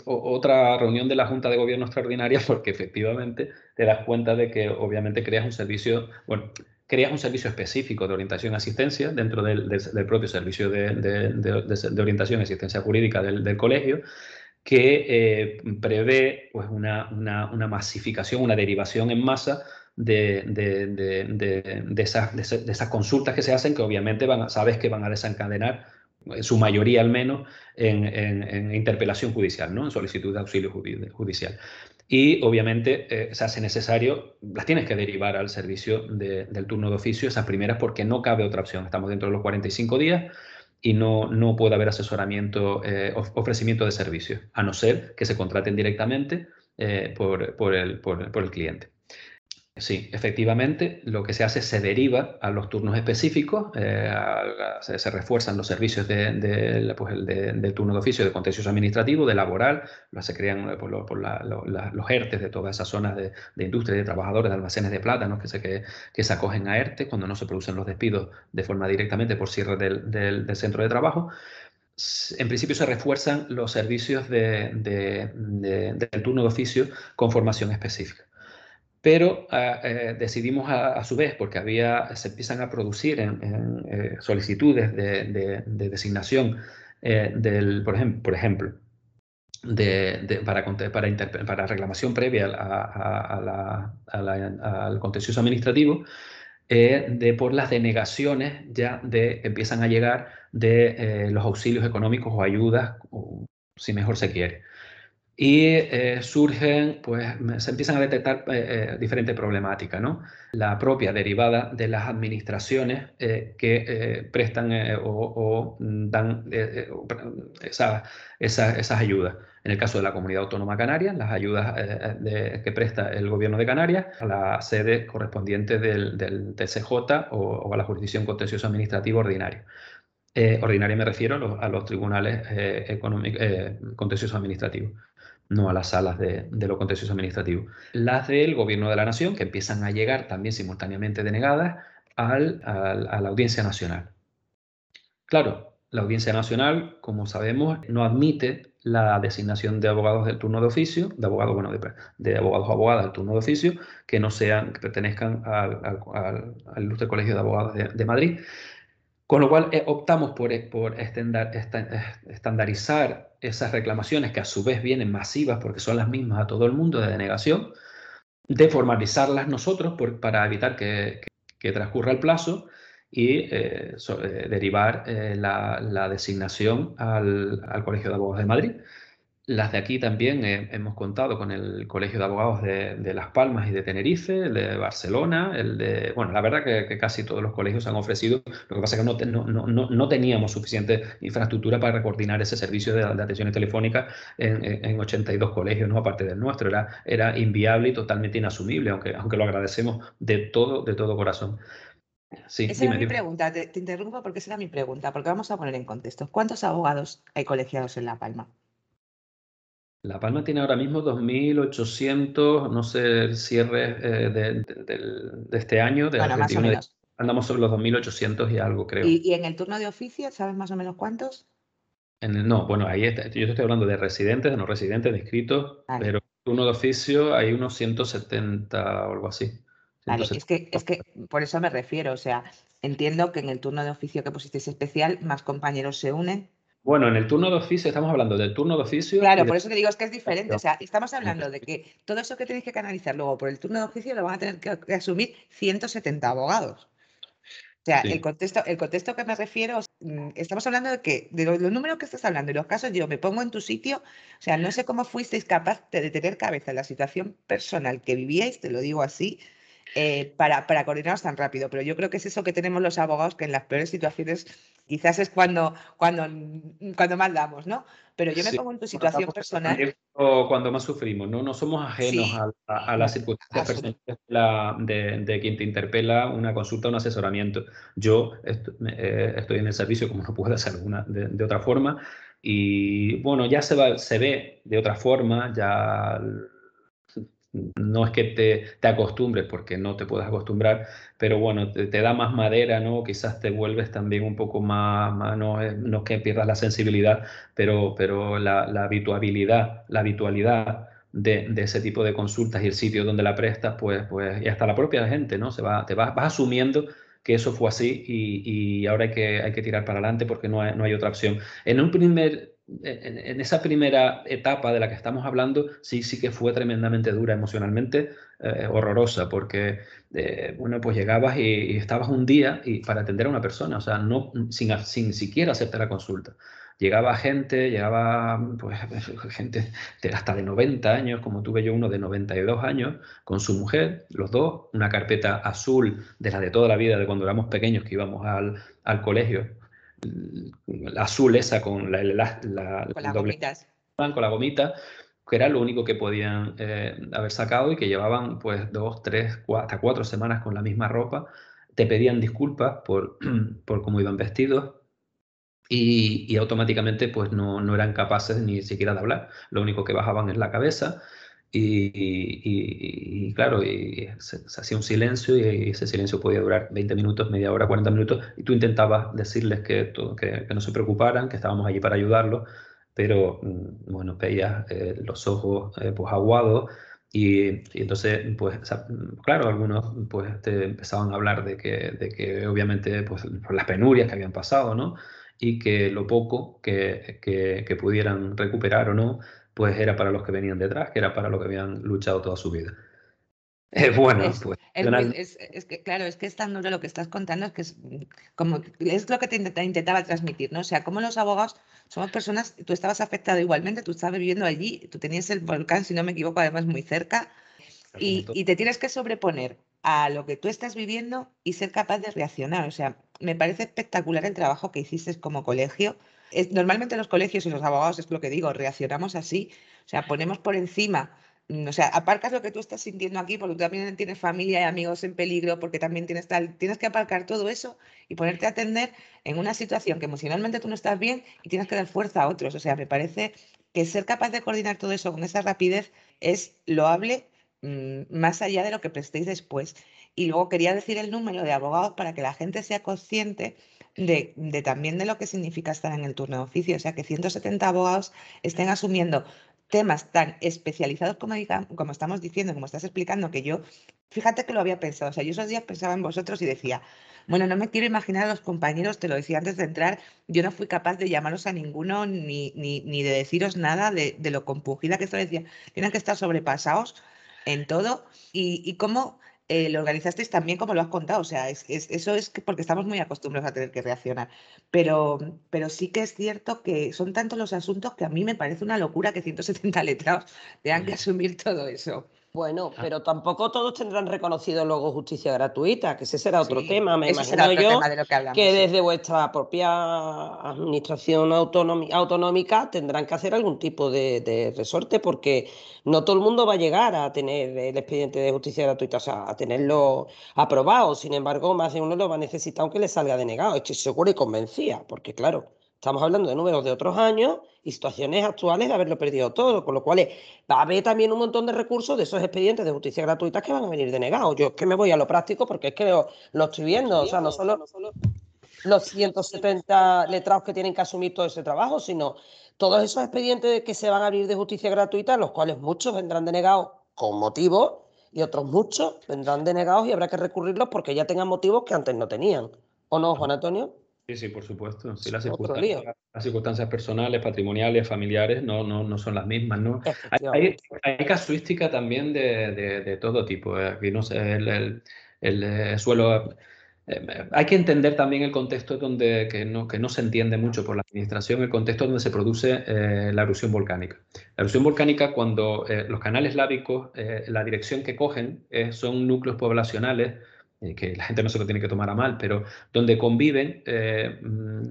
otra reunión de la Junta de Gobierno Extraordinaria porque efectivamente te das cuenta de que obviamente creas un servicio, bueno, creas un servicio específico de orientación y asistencia dentro del, propio servicio de, orientación y asistencia jurídica del, colegio que prevé pues, una, una, masificación, una derivación en masa de, de, esas, de, esas, consultas que se hacen, que obviamente sabes que van a desencadenar, en su mayoría al menos, en, en, interpelación judicial, ¿no? en solicitud de auxilio judicial. Y obviamente eh, se hace necesario, las tienes que derivar al servicio del turno de oficio, esas primeras, porque no cabe otra opción. Estamos dentro de los 45 días y no, no puede haber asesoramiento, eh, ofrecimiento de servicios, a no ser que se contraten directamente eh, por, por, el, por, por el cliente. Sí, efectivamente, lo que se hace se deriva a los turnos específicos, eh, se, refuerzan los servicios pues, del turno de oficio de contencioso administrativo, de laboral, se crean eh, los ERTES de todas esas zonas de, industria, de trabajadores, de almacenes de plátanos que se, que, se acogen a ERTE cuando no se producen los despidos de forma directamente por cierre del, centro de trabajo. En principio se refuerzan los servicios del turno de oficio con formación específica pero ah, eh, decidimos a, su vez, porque había, se empiezan a producir eh, solicitudes de, designación eh, del, por ejemplo, para, para, reclamación previa al contencioso administrativo, de por las denegaciones ya de, empiezan a llegar de los auxilios económicos o ayudas, si mejor se quiere y eh, surgen, pues se empiezan a detectar eh, eh, diferentes problemáticas, ¿no? La propia derivada de las administraciones que prestan o, dan esas ayudas. En el caso de la Comunidad Autónoma Canaria, las ayudas que presta el Gobierno de Canarias a la sede correspondiente del, del TCJ o, a la Jurisdicción Contencioso Administrativo Ordinario. ordinaria me refiero a los, a los tribunales contenciosos administrativos no a las salas de, lo contencioso administrativo. Las del Gobierno de la Nación, que empiezan a llegar también simultáneamente denegadas al, a la Audiencia Nacional. Claro, la Audiencia Nacional, como sabemos, no admite la designación de abogados del turno de oficio, de abogados, bueno, de, abogados o abogadas del turno de oficio, que no sean, que pertenezcan al, al, Ilustre Colegio de Abogados de Madrid, con lo cual eh, optamos por, eh, por estandarizar esas reclamaciones que a su vez vienen masivas porque son las mismas a todo el mundo de denegación, de formalizarlas nosotros para evitar que, transcurra el plazo y eh, derivar la, designación al Colegio de Abogados de Madrid. Las de aquí también eh, hemos contado con el Colegio de Abogados de, Las Palmas y de Tenerife, el de Barcelona, el de... Bueno, la verdad que, casi todos los colegios han ofrecido, lo que pasa es que no, no, no, no teníamos suficiente infraestructura para coordinar ese servicio de, atenciones telefónicas en, en, 82 colegios, ¿no? aparte del nuestro. Era, era inviable y totalmente inasumible, aunque, aunque lo agradecemos de todo, de todo corazón. Sí, esa era mi pregunta, te, te interrumpo porque esa era mi pregunta, porque vamos a poner en contexto. ¿Cuántos abogados hay colegiados en La Palma? La Palma tiene ahora mismo 2.800, no sé, el cierre eh, de, este año. De bueno, más o menos. Andamos sobre los 2.800 y algo, creo. ¿Y, en el turno de oficio, sabes más o menos cuántos? En no, bueno, ahí está, yo estoy hablando de residentes, de no residentes, de inscritos, pero en turno de oficio hay unos 170 o algo así. Vale, es que, es que por eso me refiero, o sea, entiendo que en el turno de oficio que pusisteis especial, más compañeros se unen, bueno, en el turno de oficio, estamos hablando del turno de oficio. Claro, por eso te digo, es que es diferente. O sea, estamos hablando de que todo eso que tenéis que canalizar luego por el turno de oficio lo van a tener que, asumir 170 abogados. O sea, el, contexto, el contexto que me refiero, mm, estamos hablando de que, de los, números que estás hablando y los casos, yo me pongo en tu sitio, o sea, no sé cómo fuisteis capaz de tener cabeza en la situación personal que vivíais, te lo digo así, eh, para, para coordinarnos tan rápido. Pero yo creo que es eso que tenemos los abogados, que en las peores situaciones quizás es cuando, cuando, cuando más damos, ¿no? Pero yo me pongo en tu situación personal. Cuando más sufrimos, ¿no? No somos ajenos a, las circunstancias personales de, de, quien te interpela una consulta, un asesoramiento. Yo eh, estoy en el servicio como no ser una, de, de, otra forma y bueno, ya se, va, se ve de otra forma, ya no es que te, te, acostumbres, porque no te puedes acostumbrar, pero bueno, te, da más madera, ¿no? Quizás te vuelves también un poco más, no, es, no, que pierdas la sensibilidad, pero, pero la, la habituabilidad, la habitualidad de, de, ese tipo de consultas y el sitio donde la prestas, pues, pues, y hasta la propia gente, ¿no? Se va, te vas, vas asumiendo que eso fue así y, y, ahora hay que, hay que tirar para adelante porque no hay, no hay otra opción. En un primer en, esa primera etapa de la que estamos hablando, sí, sí que fue tremendamente dura emocionalmente, eh, horrorosa, porque, eh, bueno, pues llegabas y, estabas un día y para atender a una persona, o sea, no, sin, sin siquiera hacerte la consulta. Llegaba gente, llegaba pues, gente hasta de 90 años, como tuve yo uno de 92 años, con su mujer, los dos, una carpeta azul de la de toda la vida, de cuando éramos pequeños, que íbamos al, al colegio, la azul esa con la, la, la con gomitas. Con la gomita, que era lo único que podían eh, haber sacado y que llevaban pues dos, tres, hasta cuatro semanas con la misma ropa. Te pedían disculpas por, por cómo iban vestidos y, y automáticamente pues no, no, eran capaces ni siquiera de hablar. Lo único que bajaban es la cabeza y, claro, se, hacía un silencio y ese silencio podía durar 20 minutos, media hora, 40 minutos, y tú intentabas decirles que, que, no se preocuparan, que estábamos allí para ayudarlos, pero mm, bueno, veías eh, los ojos eh, pues aguados y, entonces, pues claro, algunos pues te empezaban a hablar de que, de que obviamente pues por las penurias que habían pasado, ¿no? Y que lo poco que, que pudieran recuperar o no, pues era para los que venían detrás, que era para los que habían luchado toda su vida. Es bueno, pues. Es, que, claro, es que es tan duro lo que estás contando, es que es como es lo que te intentaba transmitir, ¿no? O sea, como los abogados somos personas, tú estabas afectado igualmente, tú estabas viviendo allí, tú tenías el volcán, si no me equivoco, además muy cerca, y, y, te tienes que sobreponer a lo que tú estás viviendo y ser capaz de reaccionar. O sea, me parece espectacular el trabajo que hiciste como colegio normalmente los colegios y los abogados, es lo que digo, reaccionamos así, o sea, ponemos por encima, mm, o sea, aparcas lo que tú estás sintiendo aquí porque tú también tienes familia y amigos en peligro, porque también tienes tal, tienes que aparcar todo eso y ponerte a atender en una situación que emocionalmente tú no estás bien y tienes que dar fuerza a otros. O sea, me parece que ser capaz de coordinar todo eso con esa rapidez es loable mm, más allá de lo que prestéis después. Y luego quería decir el número de abogados para que la gente sea consciente de, también de lo que significa estar en el turno de oficio. O sea, que 170 abogados estén asumiendo temas tan especializados como, como estamos diciendo, como estás explicando, que yo, fíjate que lo había pensado, o sea, yo esos días pensaba en vosotros y decía, bueno, no me quiero imaginar a los compañeros, te lo decía antes de entrar, yo no fui capaz de llamaros a ninguno ni, ni, ni de deciros nada de, de, lo compungida que esto decía, tienen que estar sobrepasados en todo y, y cómo eh, lo organizasteis también como lo has contado, o sea, es, eso es porque estamos muy acostumbrados a tener que reaccionar, pero, pero sí que es cierto que son tantos los asuntos que a mí me parece una locura que 170 letrados tengan que asumir todo eso. Bueno, ah. pero tampoco todos tendrán reconocido luego justicia gratuita, que ese será otro tema. Me imagino yo que, desde vuestra propia administración autonómica tendrán que hacer algún tipo de, resorte, porque no todo el mundo va a llegar a tener el expediente de justicia gratuita, o sea, a tenerlo aprobado. Sin embargo, más de uno lo va a necesitar aunque le salga denegado. Estoy segura y convencida, porque claro, Estamos hablando de números de otros años y situaciones actuales de haberlo perdido todo, con lo cual va a haber también un montón de recursos de esos expedientes de justicia gratuita que van a venir denegados. Yo es que me voy a lo práctico porque es que lo, estoy viendo, o sea, no solo, los 170 letrados que tienen que asumir todo ese trabajo, sino todos esos expedientes que se van a abrir de justicia gratuita, los cuales muchos vendrán denegados con motivos y otros muchos vendrán denegados y habrá que recurrirlos porque ya tengan motivos que antes no tenían. ¿O no, Juan Antonio? Sí, sí, por supuesto. Sí, las, circunstancias, las circunstancias, personales, patrimoniales, familiares no, no, no son las mismas, ¿no? Hay, hay, casuística también de, de, todo tipo. ¿eh? Aquí no sé, el, el, el, eh, suelo eh, hay que entender también el contexto donde, que no, que no se entiende mucho por la administración, el contexto donde se produce eh, la erupción volcánica. La erupción volcánica, cuando eh, los canales lábicos, la dirección que cogen son núcleos poblacionales, que la gente no se lo tiene que tomar a mal, pero donde conviven mm,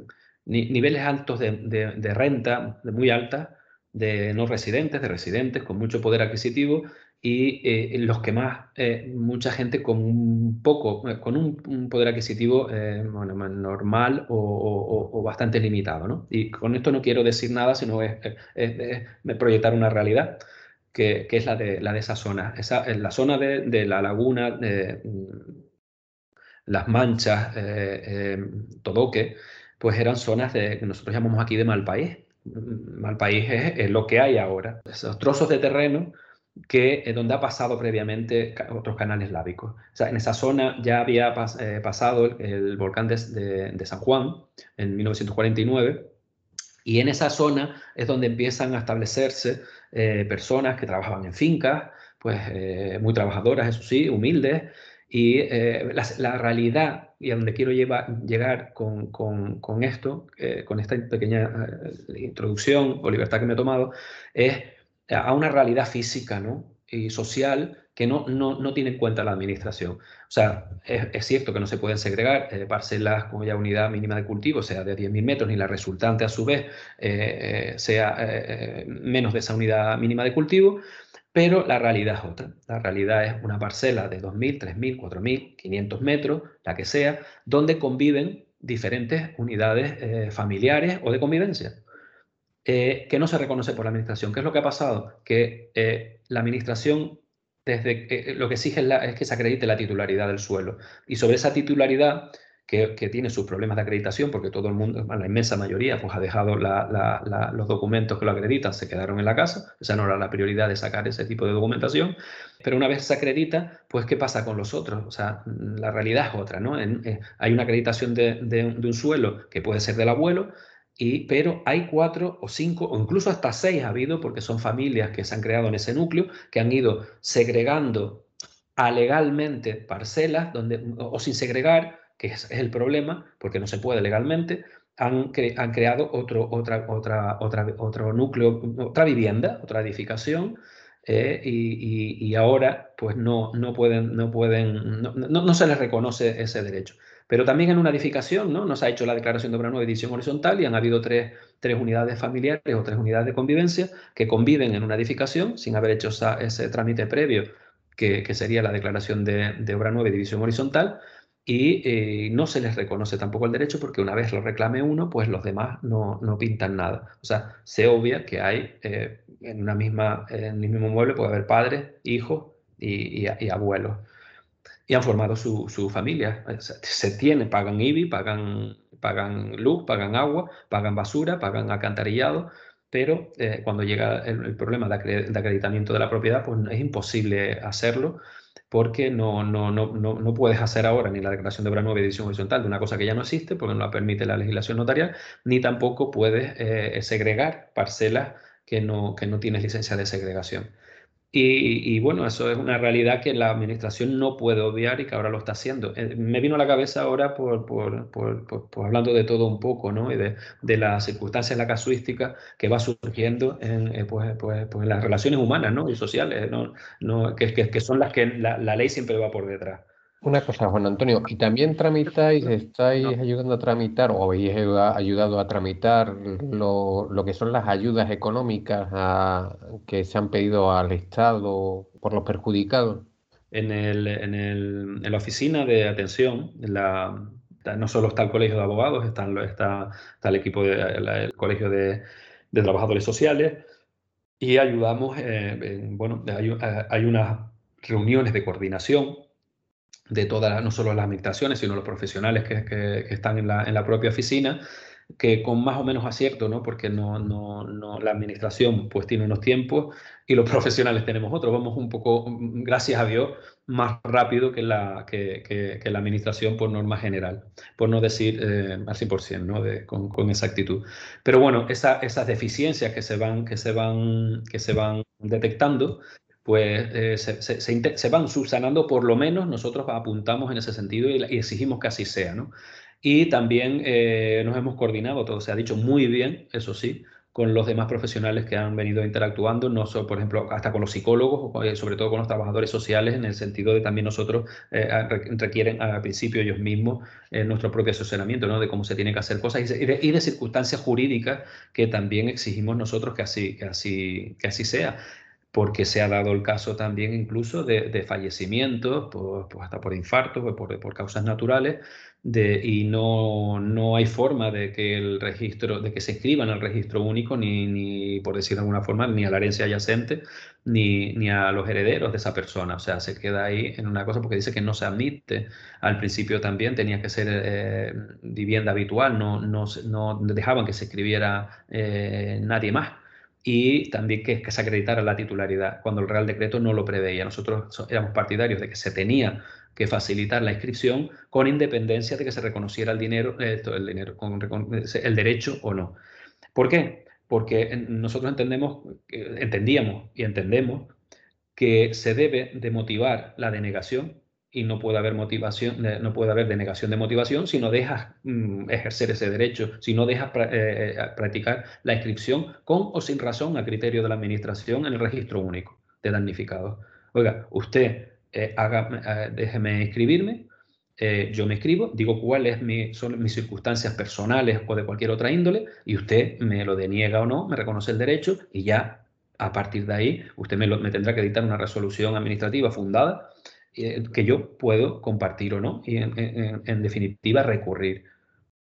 niveles altos de, de renta, de muy alta, de no residentes, de residentes con mucho poder adquisitivo y eh, los que más, eh, mucha gente con un poco, eh, con un, poder adquisitivo normal o, bastante limitado. ¿no? Y con esto no quiero decir nada, sino es, proyectar una realidad que, es la de, la de esa zona. Esa, la zona de, la laguna, las manchas, Todoque, pues eran zonas de, que nosotros llamamos aquí de mal país. Mal país es lo que hay ahora. Esos trozos de terreno que eh, donde ha pasado previamente otros canales lábicos. En esa zona ya había eh, pasado el, volcán de, San Juan en 1949 y en esa zona es donde empiezan a establecerse eh, personas que trabajaban en fincas, pues muy trabajadoras, eso sí, humildes, y la, realidad, y a donde quiero llegar con, con esto, con esta pequeña introducción o libertad que me he tomado, es a una realidad física ¿no? y social que no, no, tiene en cuenta la administración. O sea, es, cierto que no se pueden segregar eh, parcelas con ya unidad mínima de cultivo, sea de 10.000 metros, ni la resultante a su vez eh, eh, sea menos de esa unidad mínima de cultivo, pero la realidad es otra. La realidad es una parcela de 2.000, 3.000, 4.000, 500 metros, la que sea, donde conviven diferentes unidades familiares o de convivencia. Eh, que no se reconoce por la administración. ¿Qué es lo que ha pasado? Que eh, la administración desde eh, lo que exige es, que se acredite la titularidad del suelo. Y sobre esa titularidad, que, tiene sus problemas de acreditación, porque todo el mundo, la inmensa mayoría, pues ha dejado los documentos que lo acreditan, se quedaron en la casa. Esa no era la prioridad de sacar ese tipo de documentación. Pero una vez se acredita, pues ¿qué pasa con los otros? O sea, la realidad es otra, ¿no? hay una acreditación de un suelo que puede ser del abuelo, pero hay cuatro o cinco o incluso hasta seis ha habido, porque son familias que se han creado en ese núcleo, que han ido segregando alegalmente parcelas donde, o sin segregar, que es, el problema, porque no se puede legalmente, han, han creado otro, otra, otra, otra, otro núcleo, otra vivienda, otra edificación, eh, y, ahora pues no, no pueden, no, pueden no, no, se les reconoce ese derecho. Pero también en una edificación, ¿no? Nos ha hecho la declaración de obra nueva edición horizontal y han habido tres, tres, unidades familiares o tres unidades de convivencia que conviven en una edificación sin haber hecho ese trámite previo, que, que, sería la declaración de, de obra nueva y división horizontal, y eh, no se les reconoce tampoco el derecho porque una vez lo reclame uno, pues los demás no, no pintan nada. O sea, se obvia que hay eh, en, una misma, en el mismo mueble puede haber padres, hijos y, y abuelos y han formado su, su familia. Se tiene, pagan IBI, pagan, pagan luz, pagan agua, pagan basura, pagan alcantarillado, pero eh, cuando llega el, problema de, acreditamiento de la propiedad, pues es imposible hacerlo porque no, no, no, no, puedes hacer ahora ni la declaración de obra nueva edición horizontal de una cosa que ya no existe, porque no la permite la legislación notarial, ni tampoco puedes eh, segregar parcelas que no, que no tienes licencia de segregación. Y, bueno, eso es una realidad que la administración no puede obviar y que ahora lo está haciendo. Eh, me vino a la cabeza ahora por, por, por, hablando de todo un poco, ¿no? Y de, de las circunstancias, la casuística que va surgiendo en, eh, pues, pues, pues, en las relaciones humanas ¿no? y sociales, ¿no? No, que, que, que, son las que la, la ley siempre va por detrás. Una cosa, Juan Antonio, ¿y también tramitáis, estáis ayudando a tramitar o habéis ayudado a tramitar lo, que son las ayudas económicas que se han pedido al Estado por los perjudicados? En, el, en, el, en la oficina de atención, la, no solo está el Colegio de Abogados, está, está, está el equipo del Colegio de, Trabajadores Sociales y ayudamos, eh, bueno, hay, hay unas reuniones de coordinación de todas, no solo las administraciones, sino los profesionales que, que, están en la, en la, propia oficina, que con más o menos acierto, ¿no? porque no, no, no, la administración pues tiene unos tiempos y los profesionales tenemos otros. Vamos un poco, gracias a Dios, más rápido que la, que, que, la administración por norma general, por no decir eh, al 100%, ¿no? De, con, con exactitud. Pero bueno, esa, esas deficiencias que se van, que se van, que se van detectando, pues eh, se, van subsanando, por lo menos nosotros apuntamos en ese sentido y, exigimos que así sea. ¿no? Y también eh, nos hemos coordinado, todo se ha dicho muy bien, eso sí, con los demás profesionales que han venido interactuando, no solo, por ejemplo, hasta con los psicólogos, eh, sobre todo con los trabajadores sociales, en el sentido de también nosotros requieren al principio ellos mismos eh, nuestro propio asesoramiento, ¿no? de cómo se tiene que hacer cosas y de, circunstancias jurídicas que también exigimos nosotros que así, que así, que así sea porque se ha dado el caso también incluso de, fallecimientos, pues hasta por infartos, por, por causas naturales, de, y no, no, hay forma de que el registro, de que se escriba en el registro único, ni, ni por decir de alguna forma, ni a la herencia adyacente, ni, ni, a los herederos de esa persona. O sea, se queda ahí en una cosa porque dice que no se admite. Al principio también tenía que ser eh, vivienda habitual, no, no, no, dejaban que se escribiera eh, nadie más y también que, se acreditara la titularidad, cuando el Real Decreto no lo preveía. Nosotros éramos partidarios de que se tenía que facilitar la inscripción con independencia de que se reconociera el dinero, el, dinero el derecho o no. ¿Por qué? Porque nosotros entendemos, entendíamos y entendemos que se debe de motivar la denegación y no puede haber motivación, no puede haber denegación de motivación si no dejas mm, ejercer ese derecho, si no dejas eh, eh, practicar la inscripción con o sin razón a criterio de la administración en el registro único de damnificados. Oiga, usted eh, déjeme inscribirme, yo me escribo, digo cuáles son mis circunstancias personales o de cualquier otra índole y usted me lo deniega o no, me reconoce el derecho y ya a partir de ahí usted me, me tendrá que dictar una resolución administrativa fundada eh, que yo puedo compartir o no y en, definitiva recurrir,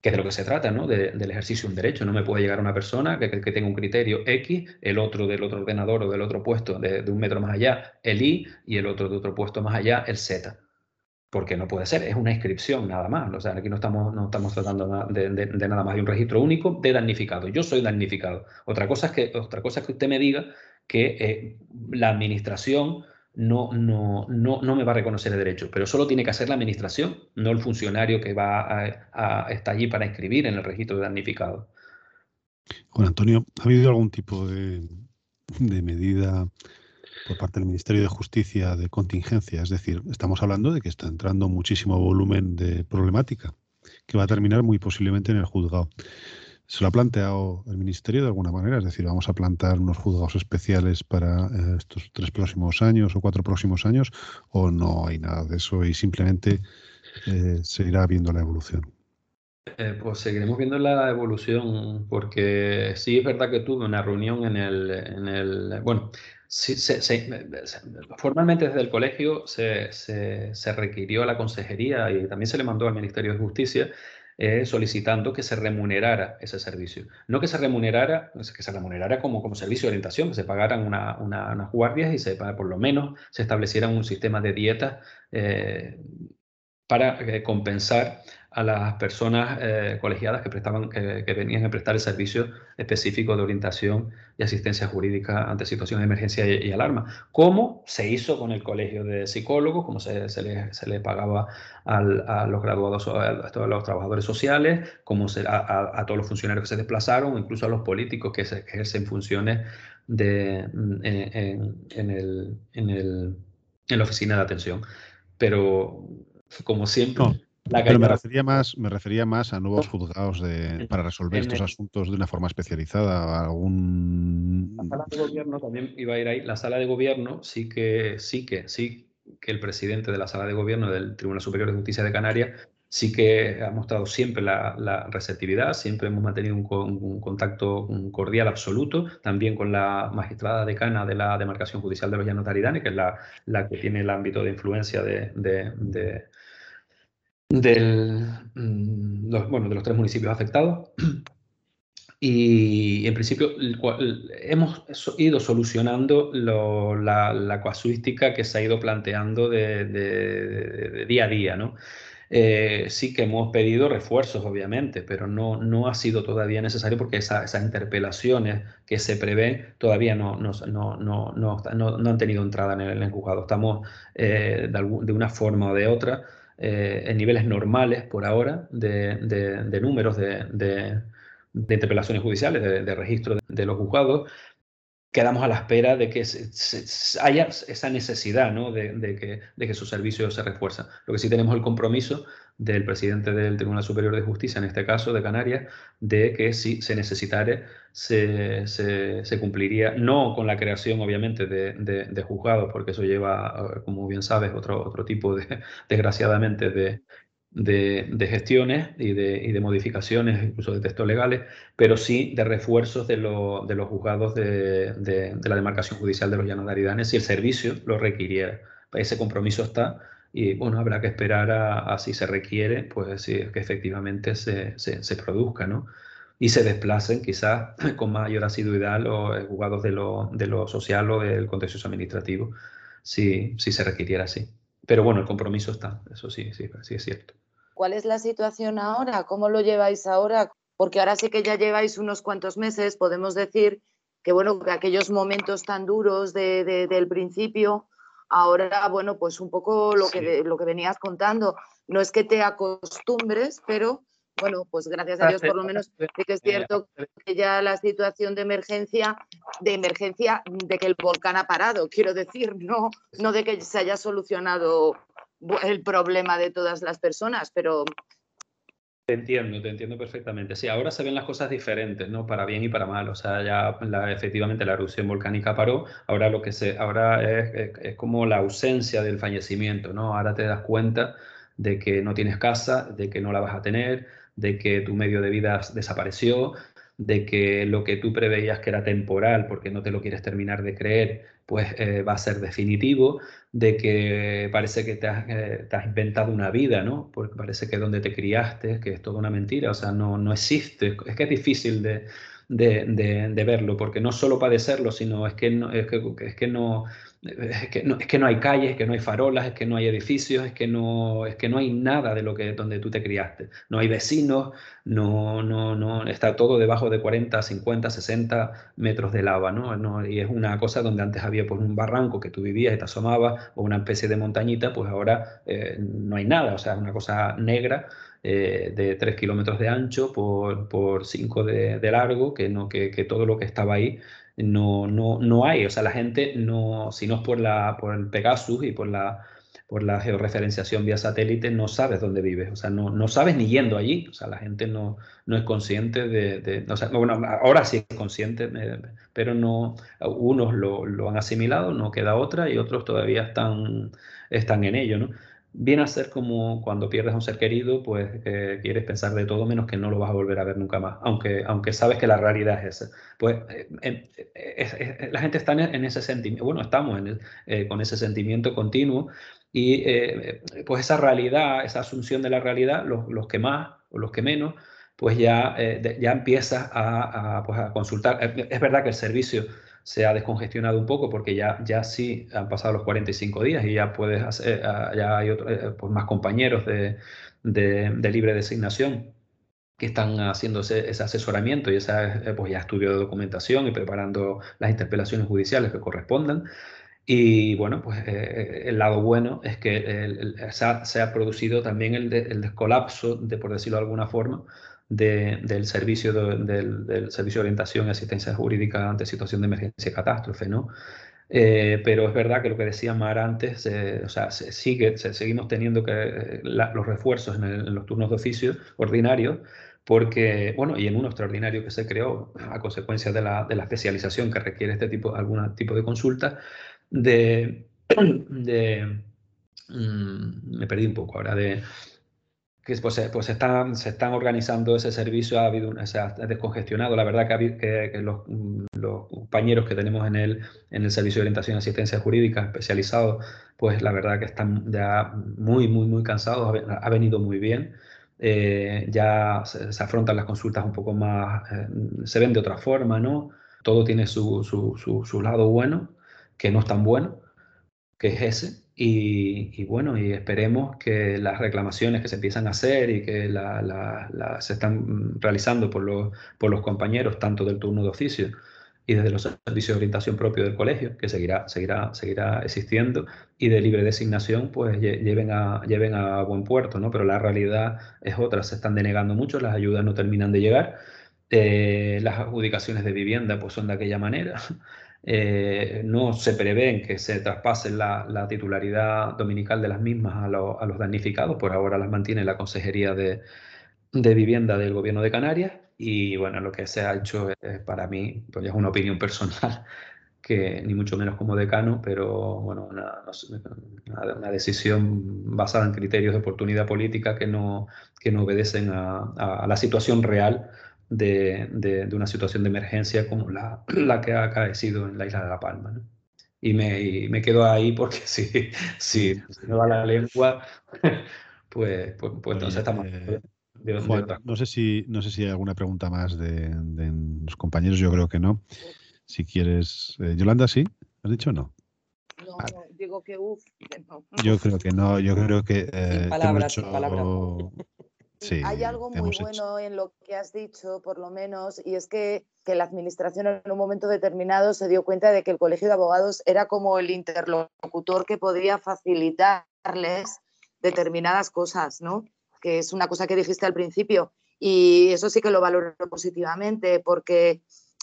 que es de lo que se trata, ¿no? del ejercicio de un derecho. No me puede llegar una persona que, que, tenga un criterio X, el otro del otro ordenador o del otro puesto de, un metro más allá, el Y, y el otro de otro puesto más allá, el Z. Porque no puede ser, es una inscripción nada más. O sea, aquí no estamos, no estamos tratando de, nada más de un registro único de damnificado. Yo soy damnificado. Otra cosa es que, otra cosa que usted me diga que eh, la administración no, no, no, no me va a reconocer el derecho, pero solo tiene que hacer la administración, no el funcionario que va a, estar allí para inscribir en el registro de damnificado. Juan Antonio, ¿ha habido algún tipo de, de medida por parte del Ministerio de Justicia de contingencia? Es decir, estamos hablando de que está entrando muchísimo volumen de problemática que va a terminar muy posiblemente en el juzgado. ¿Se lo ha planteado el Ministerio de alguna manera? Es decir, vamos a plantar unos juzgados especiales para eh, estos tres próximos años o cuatro próximos años, o no hay nada de eso y simplemente eh, se irá viendo la evolución. Eh, pues seguiremos viendo la evolución, porque sí es verdad que tuve una reunión en el, en el bueno, formalmente desde el colegio se, se, requirió a la consejería y también se le mandó al Ministerio de Justicia eh, solicitando que se remunerara ese servicio. No que se remunerara, que se remunerara como, como servicio de orientación, que se pagaran una, unas guardias y se, por lo menos se estableciera un sistema de dieta eh, para eh, compensar a las personas eh, colegiadas que, prestaban, que, venían a prestar el servicio específico de orientación y asistencia jurídica ante situaciones de emergencia y, alarma, como se hizo con el colegio de psicólogos, como se, se, le, se le, pagaba a los graduados, a, todos los trabajadores sociales, como a, todos los funcionarios que se desplazaron, incluso a los políticos que, se, ejercen funciones de, mm, en, en, el, en, el, en la oficina de atención. Pero, como siempre... Pero me refería más, me refería más a nuevos juzgados de, para resolver estos asuntos de una forma especializada. Algún... La sala de gobierno también iba a ir ahí. La sala de gobierno sí que, sí que, sí que el presidente de la sala de gobierno del Tribunal Superior de Justicia de Canarias sí que ha mostrado siempre la, receptividad, siempre hemos mantenido un, contacto cordial absoluto, también con la magistrada decana de la demarcación judicial de los Llanos Taridane, que es la, la, que tiene el ámbito de influencia de del, mm, los, bueno, de los tres municipios afectados. Y en principio hemos ido solucionando la, la, casuística que se ha ido planteando de, día a día. ¿no? Eh, sí que hemos pedido refuerzos, obviamente, pero no, no ha sido todavía necesario porque esas interpelaciones que se prevén todavía no, no, no, han tenido entrada en el, juzgado. Estamos eh, de, una forma o de otra eh, en niveles normales por ahora de, de, números de, interpelaciones judiciales, de, registro de, los juzgados. Quedamos a la espera de que haya esa necesidad ¿no? de, que, de, que, su servicio se refuerza. Lo que sí tenemos el compromiso del presidente del Tribunal Superior de Justicia, en este caso de Canarias, de que si se necesitare, se, se, cumpliría, no con la creación obviamente de, de, juzgados, porque eso lleva, como bien sabes, otro, otro tipo de, desgraciadamente, de, de, gestiones y de, y de, modificaciones, incluso de textos legales, pero sí de refuerzos de, los juzgados de, la demarcación judicial de los Llanos de Aridanes si el servicio lo requiriera. Ese compromiso está y bueno, habrá que esperar a, si se requiere, pues si que efectivamente se, se, produzca, ¿no? Y se desplacen quizás con mayor asiduidad los juzgados de lo, social o del contexto administrativo, si, se requiriera así. Pero bueno, el compromiso está, eso sí, sí es cierto. ¿Cuál es la situación ahora? ¿Cómo lo lleváis ahora? Porque ahora sí que ya lleváis unos cuantos meses, podemos decir que bueno, que aquellos momentos tan duros del principio, ahora, bueno, pues un poco lo, que, lo que venías contando, no es que te acostumbres, pero bueno, pues gracias a Dios por lo menos sí que es cierto que ya la situación de emergencia, de emergencia de que el volcán ha parado, quiero decir, no, no de que se haya solucionado el problema de todas las personas, pero... Te entiendo, te entiendo perfectamente. Sí, ahora se ven las cosas diferentes, ¿no? Para bien y para mal. O sea, ya efectivamente la erupción volcánica paró. Ahora lo que se, ahora es, es, como la ausencia del fallecimiento, ¿no? Ahora te das cuenta de que no tienes casa, de que no la vas a tener, de que tu medio de vida desapareció, de que lo que tú preveías que era temporal porque no te lo quieres terminar de creer, pues eh, va a ser definitivo, de que parece que te has, eh, inventado una vida, ¿no? Porque parece que donde te criaste, que es toda una mentira, o sea, no, no existe, es que es difícil de, de, verlo, porque no solo padecerlo, sino es que es que, es que no, es que no, es que no hay calles, es que no hay farolas, es que no hay edificios, es que no, es que no hay nada de lo que donde tú te criaste. No hay vecinos, no, no, no, está todo debajo de 40, 50, 60 metros de lava, ¿no? y es una cosa donde antes había pues, un barranco que tú vivías y te asomabas, o una especie de montañita, pues ahora eh, no hay nada, o sea, es una cosa negra. Eh, de 3 kilómetros de ancho por, por 5 de, de, largo, que, no, que, que todo lo que estaba ahí no, no, no hay. O sea, la gente no, si no es por, la, por el Pegasus y por la, por la georreferenciación vía satélite, no sabes dónde vives. O sea, no, no sabes ni yendo allí. O sea, la gente no, no es consciente de. o sea, bueno, ahora sí es consciente, eh, pero no. Unos lo, lo, han asimilado, no queda otra, y otros todavía están, están en ello, ¿no? Viene a ser como cuando pierdes a un ser querido, pues eh, quieres pensar de todo menos que no lo vas a volver a ver nunca más, aunque, aunque sabes que la realidad es esa. Pues eh, la gente está en, ese sentimiento, bueno, estamos eh, con ese sentimiento continuo y pues esa realidad, esa asunción de la realidad, los, los que más o los que menos, pues ya, ya empiezas a, pues a consultar. Es verdad que el servicio se ha descongestionado un poco porque ya, ya sí han pasado los 45 días y ya puedes hacer, ah, ya hay eh, pues más compañeros de, de, libre designación que están haciendo ese, asesoramiento y ese eh, pues ya estudio de documentación y preparando las interpelaciones judiciales que correspondan. Y bueno, pues eh, el lado bueno es que se, ha, producido también el, el descolapso, de, por decirlo de alguna forma, del, servicio del, servicio de orientación y asistencia jurídica ante situación de emergencia y catástrofe, ¿no? Eh, pero es verdad que lo que decía Mar antes, eh, o sea, se sigue, seguimos teniendo que eh, los refuerzos en, los turnos de oficio ordinarios, porque, bueno, y en uno extraordinario que se creó a consecuencia de la, de la especialización que requiere este tipo, algún tipo de consulta, de, de mm, me perdí un poco ahora, de, que pues, pues están, se están organizando ese servicio, ha habido se ha descongestionado. La verdad que, los, los, compañeros que tenemos en el, en el Servicio de Orientación y Asistencia Jurídica especializado, pues la verdad que están ya muy, muy, muy cansados, ha, venido muy bien. Eh, ya se, afrontan las consultas un poco más, eh, se ven de otra forma, ¿no? Todo tiene su, su, su, su lado bueno, que no es tan bueno, que es ese, y, bueno, y esperemos que las reclamaciones que se empiezan a hacer y que se están realizando por los, por los compañeros, tanto del turno de oficio y desde los servicios de orientación propio del colegio, que seguirá, seguirá, seguirá existiendo, y de libre designación, pues lleven a, lleven a buen puerto, ¿no? Pero la realidad es otra, se están denegando mucho, las ayudas no terminan de llegar, eh, las adjudicaciones de vivienda pues son de aquella manera, eh, no se prevén que se traspase la, titularidad dominical de las mismas a, los damnificados, por ahora las mantiene la Consejería de, Vivienda del Gobierno de Canarias. Y bueno, lo que se ha hecho para mí, pues es una opinión personal, que ni mucho menos como decano, pero bueno, una, una, decisión basada en criterios de oportunidad política que no, que no obedecen a la situación real de, una situación de emergencia como la, la, que ha acaecido en la isla de La Palma. Y, me, me, quedo ahí porque si, si me va la lengua, pues, pues, pues entonces estamos... Eh, no sé si no sé si hay alguna pregunta más de, los compañeros, yo creo que no. Si quieres, eh, Yolanda, sí, has dicho no. No, digo que uff, Yo creo que no, yo creo que eh, palabras, hay algo muy bueno en lo que has dicho, por lo menos, y es que, la Administración en un momento determinado se dio cuenta de que el Colegio de Abogados era como el interlocutor que podía facilitarles determinadas cosas, ¿no? Que es una cosa que dijiste al principio. Y eso sí que lo valoro positivamente porque,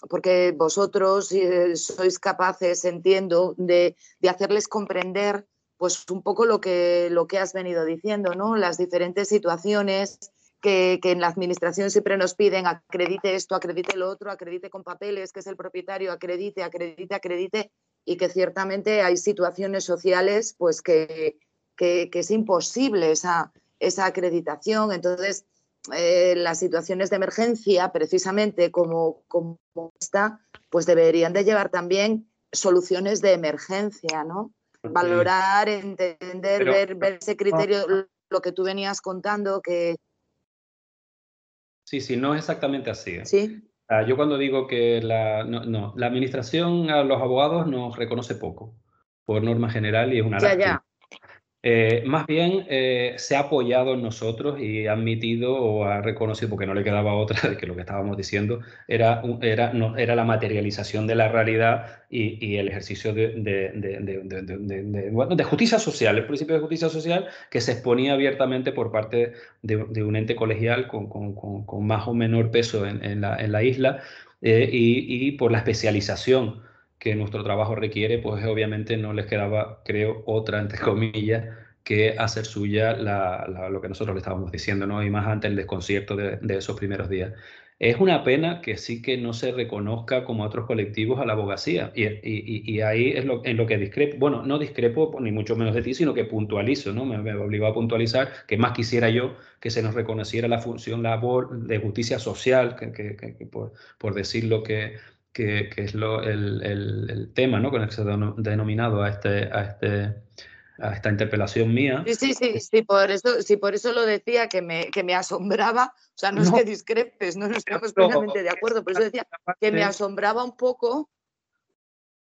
porque vosotros eh, sois capaces, entiendo, de, de hacerles comprender pues un poco lo que, lo que has venido diciendo, ¿no? Las diferentes situaciones que, en la administración siempre nos piden, acredite esto, acredite lo otro, acredite con papeles, que es el propietario, acredite, acredite, acredite, y que ciertamente hay situaciones sociales pues que, es imposible esa, esa acreditación. Entonces, eh, las situaciones de emergencia, precisamente como, como esta, pues deberían de llevar también soluciones de emergencia, ¿no? Valorar, entender, ver, ver ese criterio, lo que tú venías contando, que... Sí, sí, no es exactamente así. ¿eh? Sí. yo cuando digo que la, no, la administración a los abogados nos reconoce poco, por norma general, y es una ya, ya. Eh, más bien eh, se ha apoyado en nosotros y ha admitido o ha reconocido, porque no le quedaba otra, de que lo que estábamos diciendo era, era, no, era la materialización de la realidad y, el ejercicio de, de, justicia social, el principio de justicia social que se exponía abiertamente por parte de, un ente colegial con, con, con, más o menor peso en, la, en la, isla eh, y, y por la especialización que nuestro trabajo requiere, pues obviamente no les quedaba, creo, otra, entre comillas, que hacer suya lo que nosotros le estábamos diciendo, ¿no? Y más ante el desconcierto de, esos primeros días. Es una pena que sí que no se reconozca como otros colectivos a la abogacía. Y, ahí es lo, en lo que discrepo, bueno, no discrepo ni mucho menos de ti, sino que puntualizo, ¿no? Me, me obligó a puntualizar que más quisiera yo que se nos reconociera la función labor de justicia social, que, por, por decir lo que que, es lo, el, el, tema ¿no? con el que se ha denominado a, este, a, este, a esta interpelación mía. Sí, sí, sí, sí, por eso, sí, por eso lo decía, que me, que me asombraba, o sea, no, es que discrepes, no, estamos plenamente de acuerdo, por eso decía que me asombraba un poco.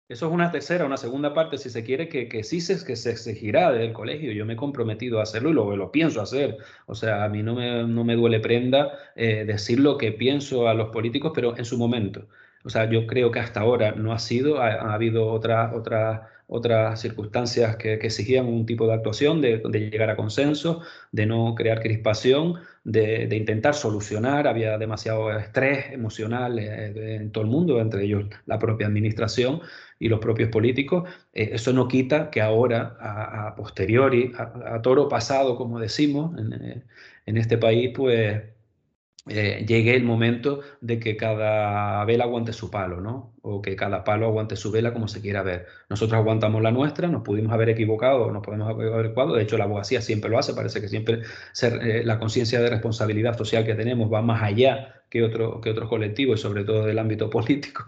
Eso es una tercera, una segunda parte, si se quiere, que, que sí se, que se exigirá del colegio. Yo me he comprometido a hacerlo y lo, lo pienso hacer. O sea, a mí no me, no me duele prenda eh, decir lo que pienso a los políticos, pero en su momento. O sea, yo creo que hasta ahora no ha sido, ha, habido otras otra, otras circunstancias que, exigían un tipo de actuación, de, llegar a consenso, de no crear crispación, de, intentar solucionar. Había demasiado estrés emocional eh, en todo el mundo, entre ellos la propia administración y los propios políticos. Eh, eso no quita que ahora, a, posteriori, a, toro pasado, como decimos en, eh, en este país, pues eh, llegue el momento de que cada vela aguante su palo, ¿no? O que cada palo aguante su vela como se quiera ver. Nosotros aguantamos la nuestra, nos pudimos haber equivocado, nos podemos haber equivocado. De hecho, la abogacía siempre lo hace. Parece que siempre eh, la conciencia de responsabilidad social que tenemos va más allá que, otro, que otros colectivos y sobre todo del ámbito político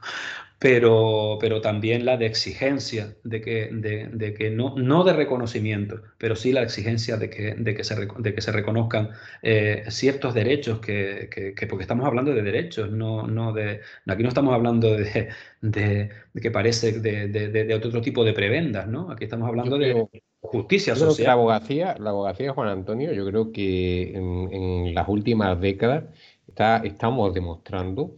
pero, pero también la de exigencia, de que, de, que no, no de reconocimiento, pero sí la exigencia de que, de que, se, de que se reconozcan eh, ciertos derechos, que, que, porque estamos hablando de derechos, no, no de, aquí no estamos hablando de, de que parece de, otro tipo de prebendas, ¿no? Aquí estamos hablando de justicia social. la abogacía, la abogacía, Juan Antonio, yo creo que en, en las últimas décadas está, estamos demostrando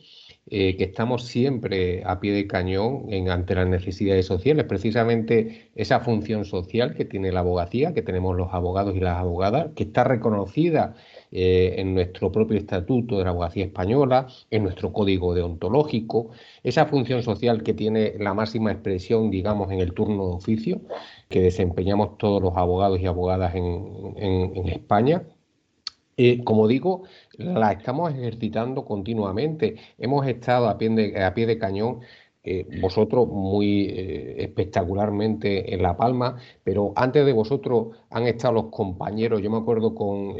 eh, que estamos siempre a pie de cañón en, ante las necesidades sociales. Precisamente esa función social que tiene la abogacía, que tenemos los abogados y las abogadas, que está reconocida eh, en nuestro propio estatuto de la abogacía española, en nuestro código deontológico, esa función social que tiene la máxima expresión, digamos, en el turno de oficio, que desempeñamos todos los abogados y abogadas en España eh, como digo, la estamos ejercitando continuamente. Hemos estado a pie de, a pie de cañón, eh, vosotros muy eh, espectacularmente en La Palma, pero antes de vosotros han estado los compañeros. Yo me acuerdo con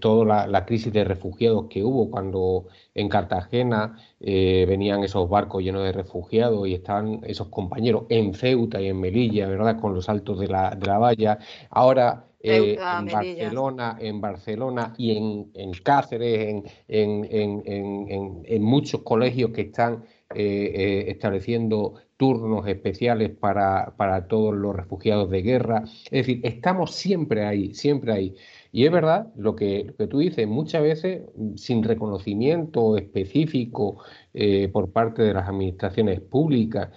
toda la, crisis de refugiados que hubo cuando en Cartagena venían esos barcos llenos de refugiados y estaban esos compañeros en Ceuta y en Melilla, ¿verdad? Con los altos de la, de la valla. Ahora eh, en Barcelona, en Barcelona y en, Cáceres, en, muchos colegios que están eh, eh, estableciendo turnos especiales para, todos los refugiados de guerra. Es decir, estamos siempre ahí, siempre ahí. Y es verdad lo que, lo que tú dices, muchas veces mm, sin reconocimiento específico por parte de las administraciones públicas.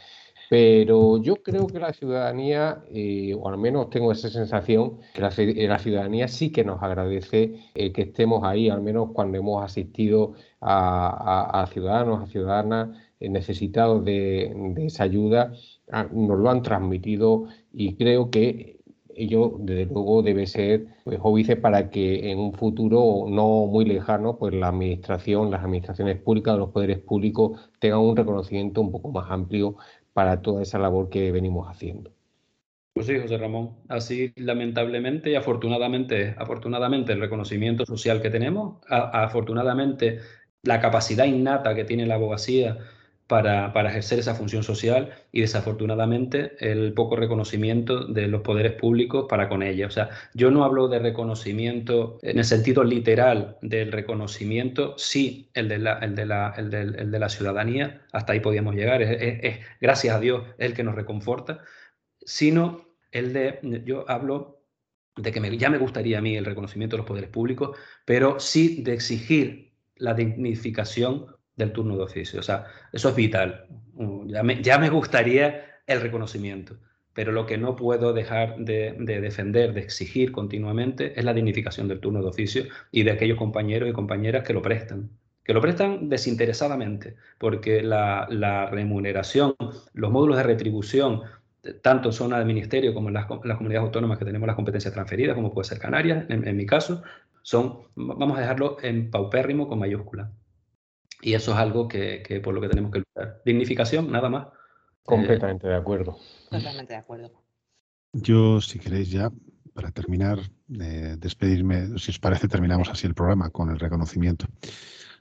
Pero yo creo que la ciudadanía, eh, o al menos tengo esa sensación, que la, eh, ciudadanía sí que nos agradece eh, que estemos ahí, al menos cuando hemos asistido a, ciudadanos, a ciudadanas necesitados de, esa ayuda, ah, nos lo han transmitido y creo que ello desde luego debe ser pues, óbice para que en un futuro no muy lejano pues la administración, las administraciones públicas, los poderes públicos tengan un reconocimiento un poco más amplio para toda esa labor que venimos haciendo. Pues sí, José Ramón. Así, lamentablemente y afortunadamente, afortunadamente el reconocimiento social que tenemos, afortunadamente la capacidad innata que tiene la abogacía para, ejercer esa función social y desafortunadamente el poco reconocimiento de los poderes públicos para con ella. O sea, yo no hablo de reconocimiento en el sentido literal del reconocimiento, sí el de la, de, la ciudadanía, hasta ahí podíamos llegar, es, gracias a Dios el que nos reconforta, sino el de, yo hablo de que ya me gustaría a mí el reconocimiento de los poderes públicos, pero sí de exigir la dignificación del turno de oficio. O sea, eso es vital. Mm, ya me, gustaría el reconocimiento, pero lo que no puedo dejar de, defender, de exigir continuamente, es la dignificación del turno de oficio y de aquellos compañeros y compañeras que lo prestan. Que lo prestan desinteresadamente, porque la, remuneración, los módulos de retribución, tanto en zona del ministerio como en las, comunidades autónomas que tenemos las competencias transferidas, como puede ser Canarias, en, en mi caso, son, vamos a dejarlo en paupérrimo con mayúscula. Y eso es algo que, por lo que tenemos que luchar. Dignificación, nada más. Completamente de acuerdo. Totalmente de acuerdo. Yo, si queréis ya, para terminar, eh, despedirme, si os parece, terminamos así el programa con el reconocimiento.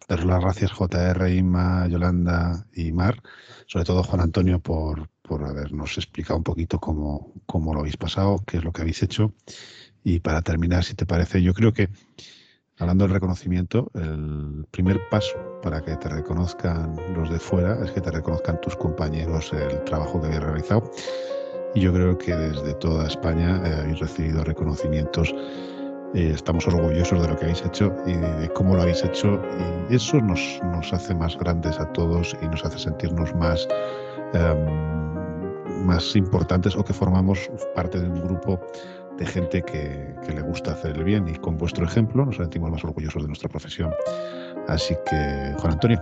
Daros las gracias JR, Inma, Yolanda y Mar, sobre todo Juan Antonio por, por habernos explicado un poquito cómo, cómo lo habéis pasado, qué es lo que habéis hecho. Y para terminar, si te parece, yo creo que Hablando del reconocimiento, el primer paso para que te reconozcan los de fuera es que te reconozcan tus compañeros el trabajo que habéis realizado. Y yo creo que desde toda España eh, habéis recibido reconocimientos. Eh, estamos orgullosos de lo que habéis hecho y de, cómo lo habéis hecho. Y eso nos, nos, hace más grandes a todos y nos hace sentirnos más, em, más importantes o que formamos parte de un grupo de gente que, le gusta hacer el bien y con vuestro ejemplo nos sentimos más orgullosos de nuestra profesión. Así que, Juan Antonio,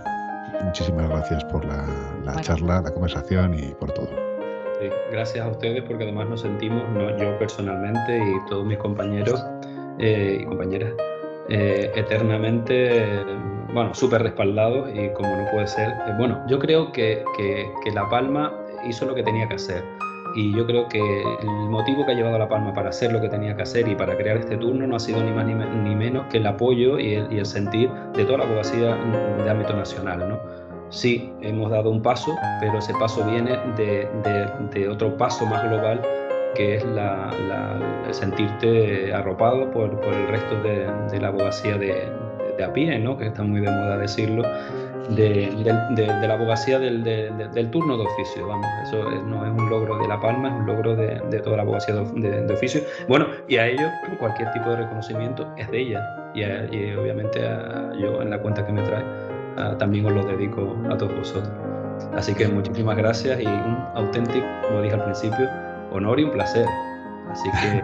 muchísimas gracias por la, charla, la conversación y por todo. gracias a ustedes porque además nos sentimos, no, yo personalmente y todos mis compañeros eh, y compañeras, eh, eternamente, bueno, súper respaldados y como no puede ser, eh, bueno, yo creo que, que La Palma hizo lo que tenía que hacer y yo creo que el motivo que ha llevado a La Palma para hacer lo que tenía que hacer y para crear este turno no ha sido ni más ni, menos que el apoyo y el, sentir de toda la abogacía de ámbito nacional. ¿no? Sí, hemos dado un paso, pero ese paso viene de, otro paso más global que es la, el sentirte arropado por, el resto de, la abogacía de, a pie, ¿no? que está muy de moda decirlo, de, la abogacía del, turno de oficio. Vamos, eso no es un logro de La Palma, es un logro de, toda la abogacía de, oficio. Bueno, y a ellos cualquier tipo de reconocimiento es de ella. y, obviamente yo en la cuenta que me trae también os lo dedico a todos vosotros. Así que muchísimas gracias y un auténtico, como dije al principio, honor y un placer. Así que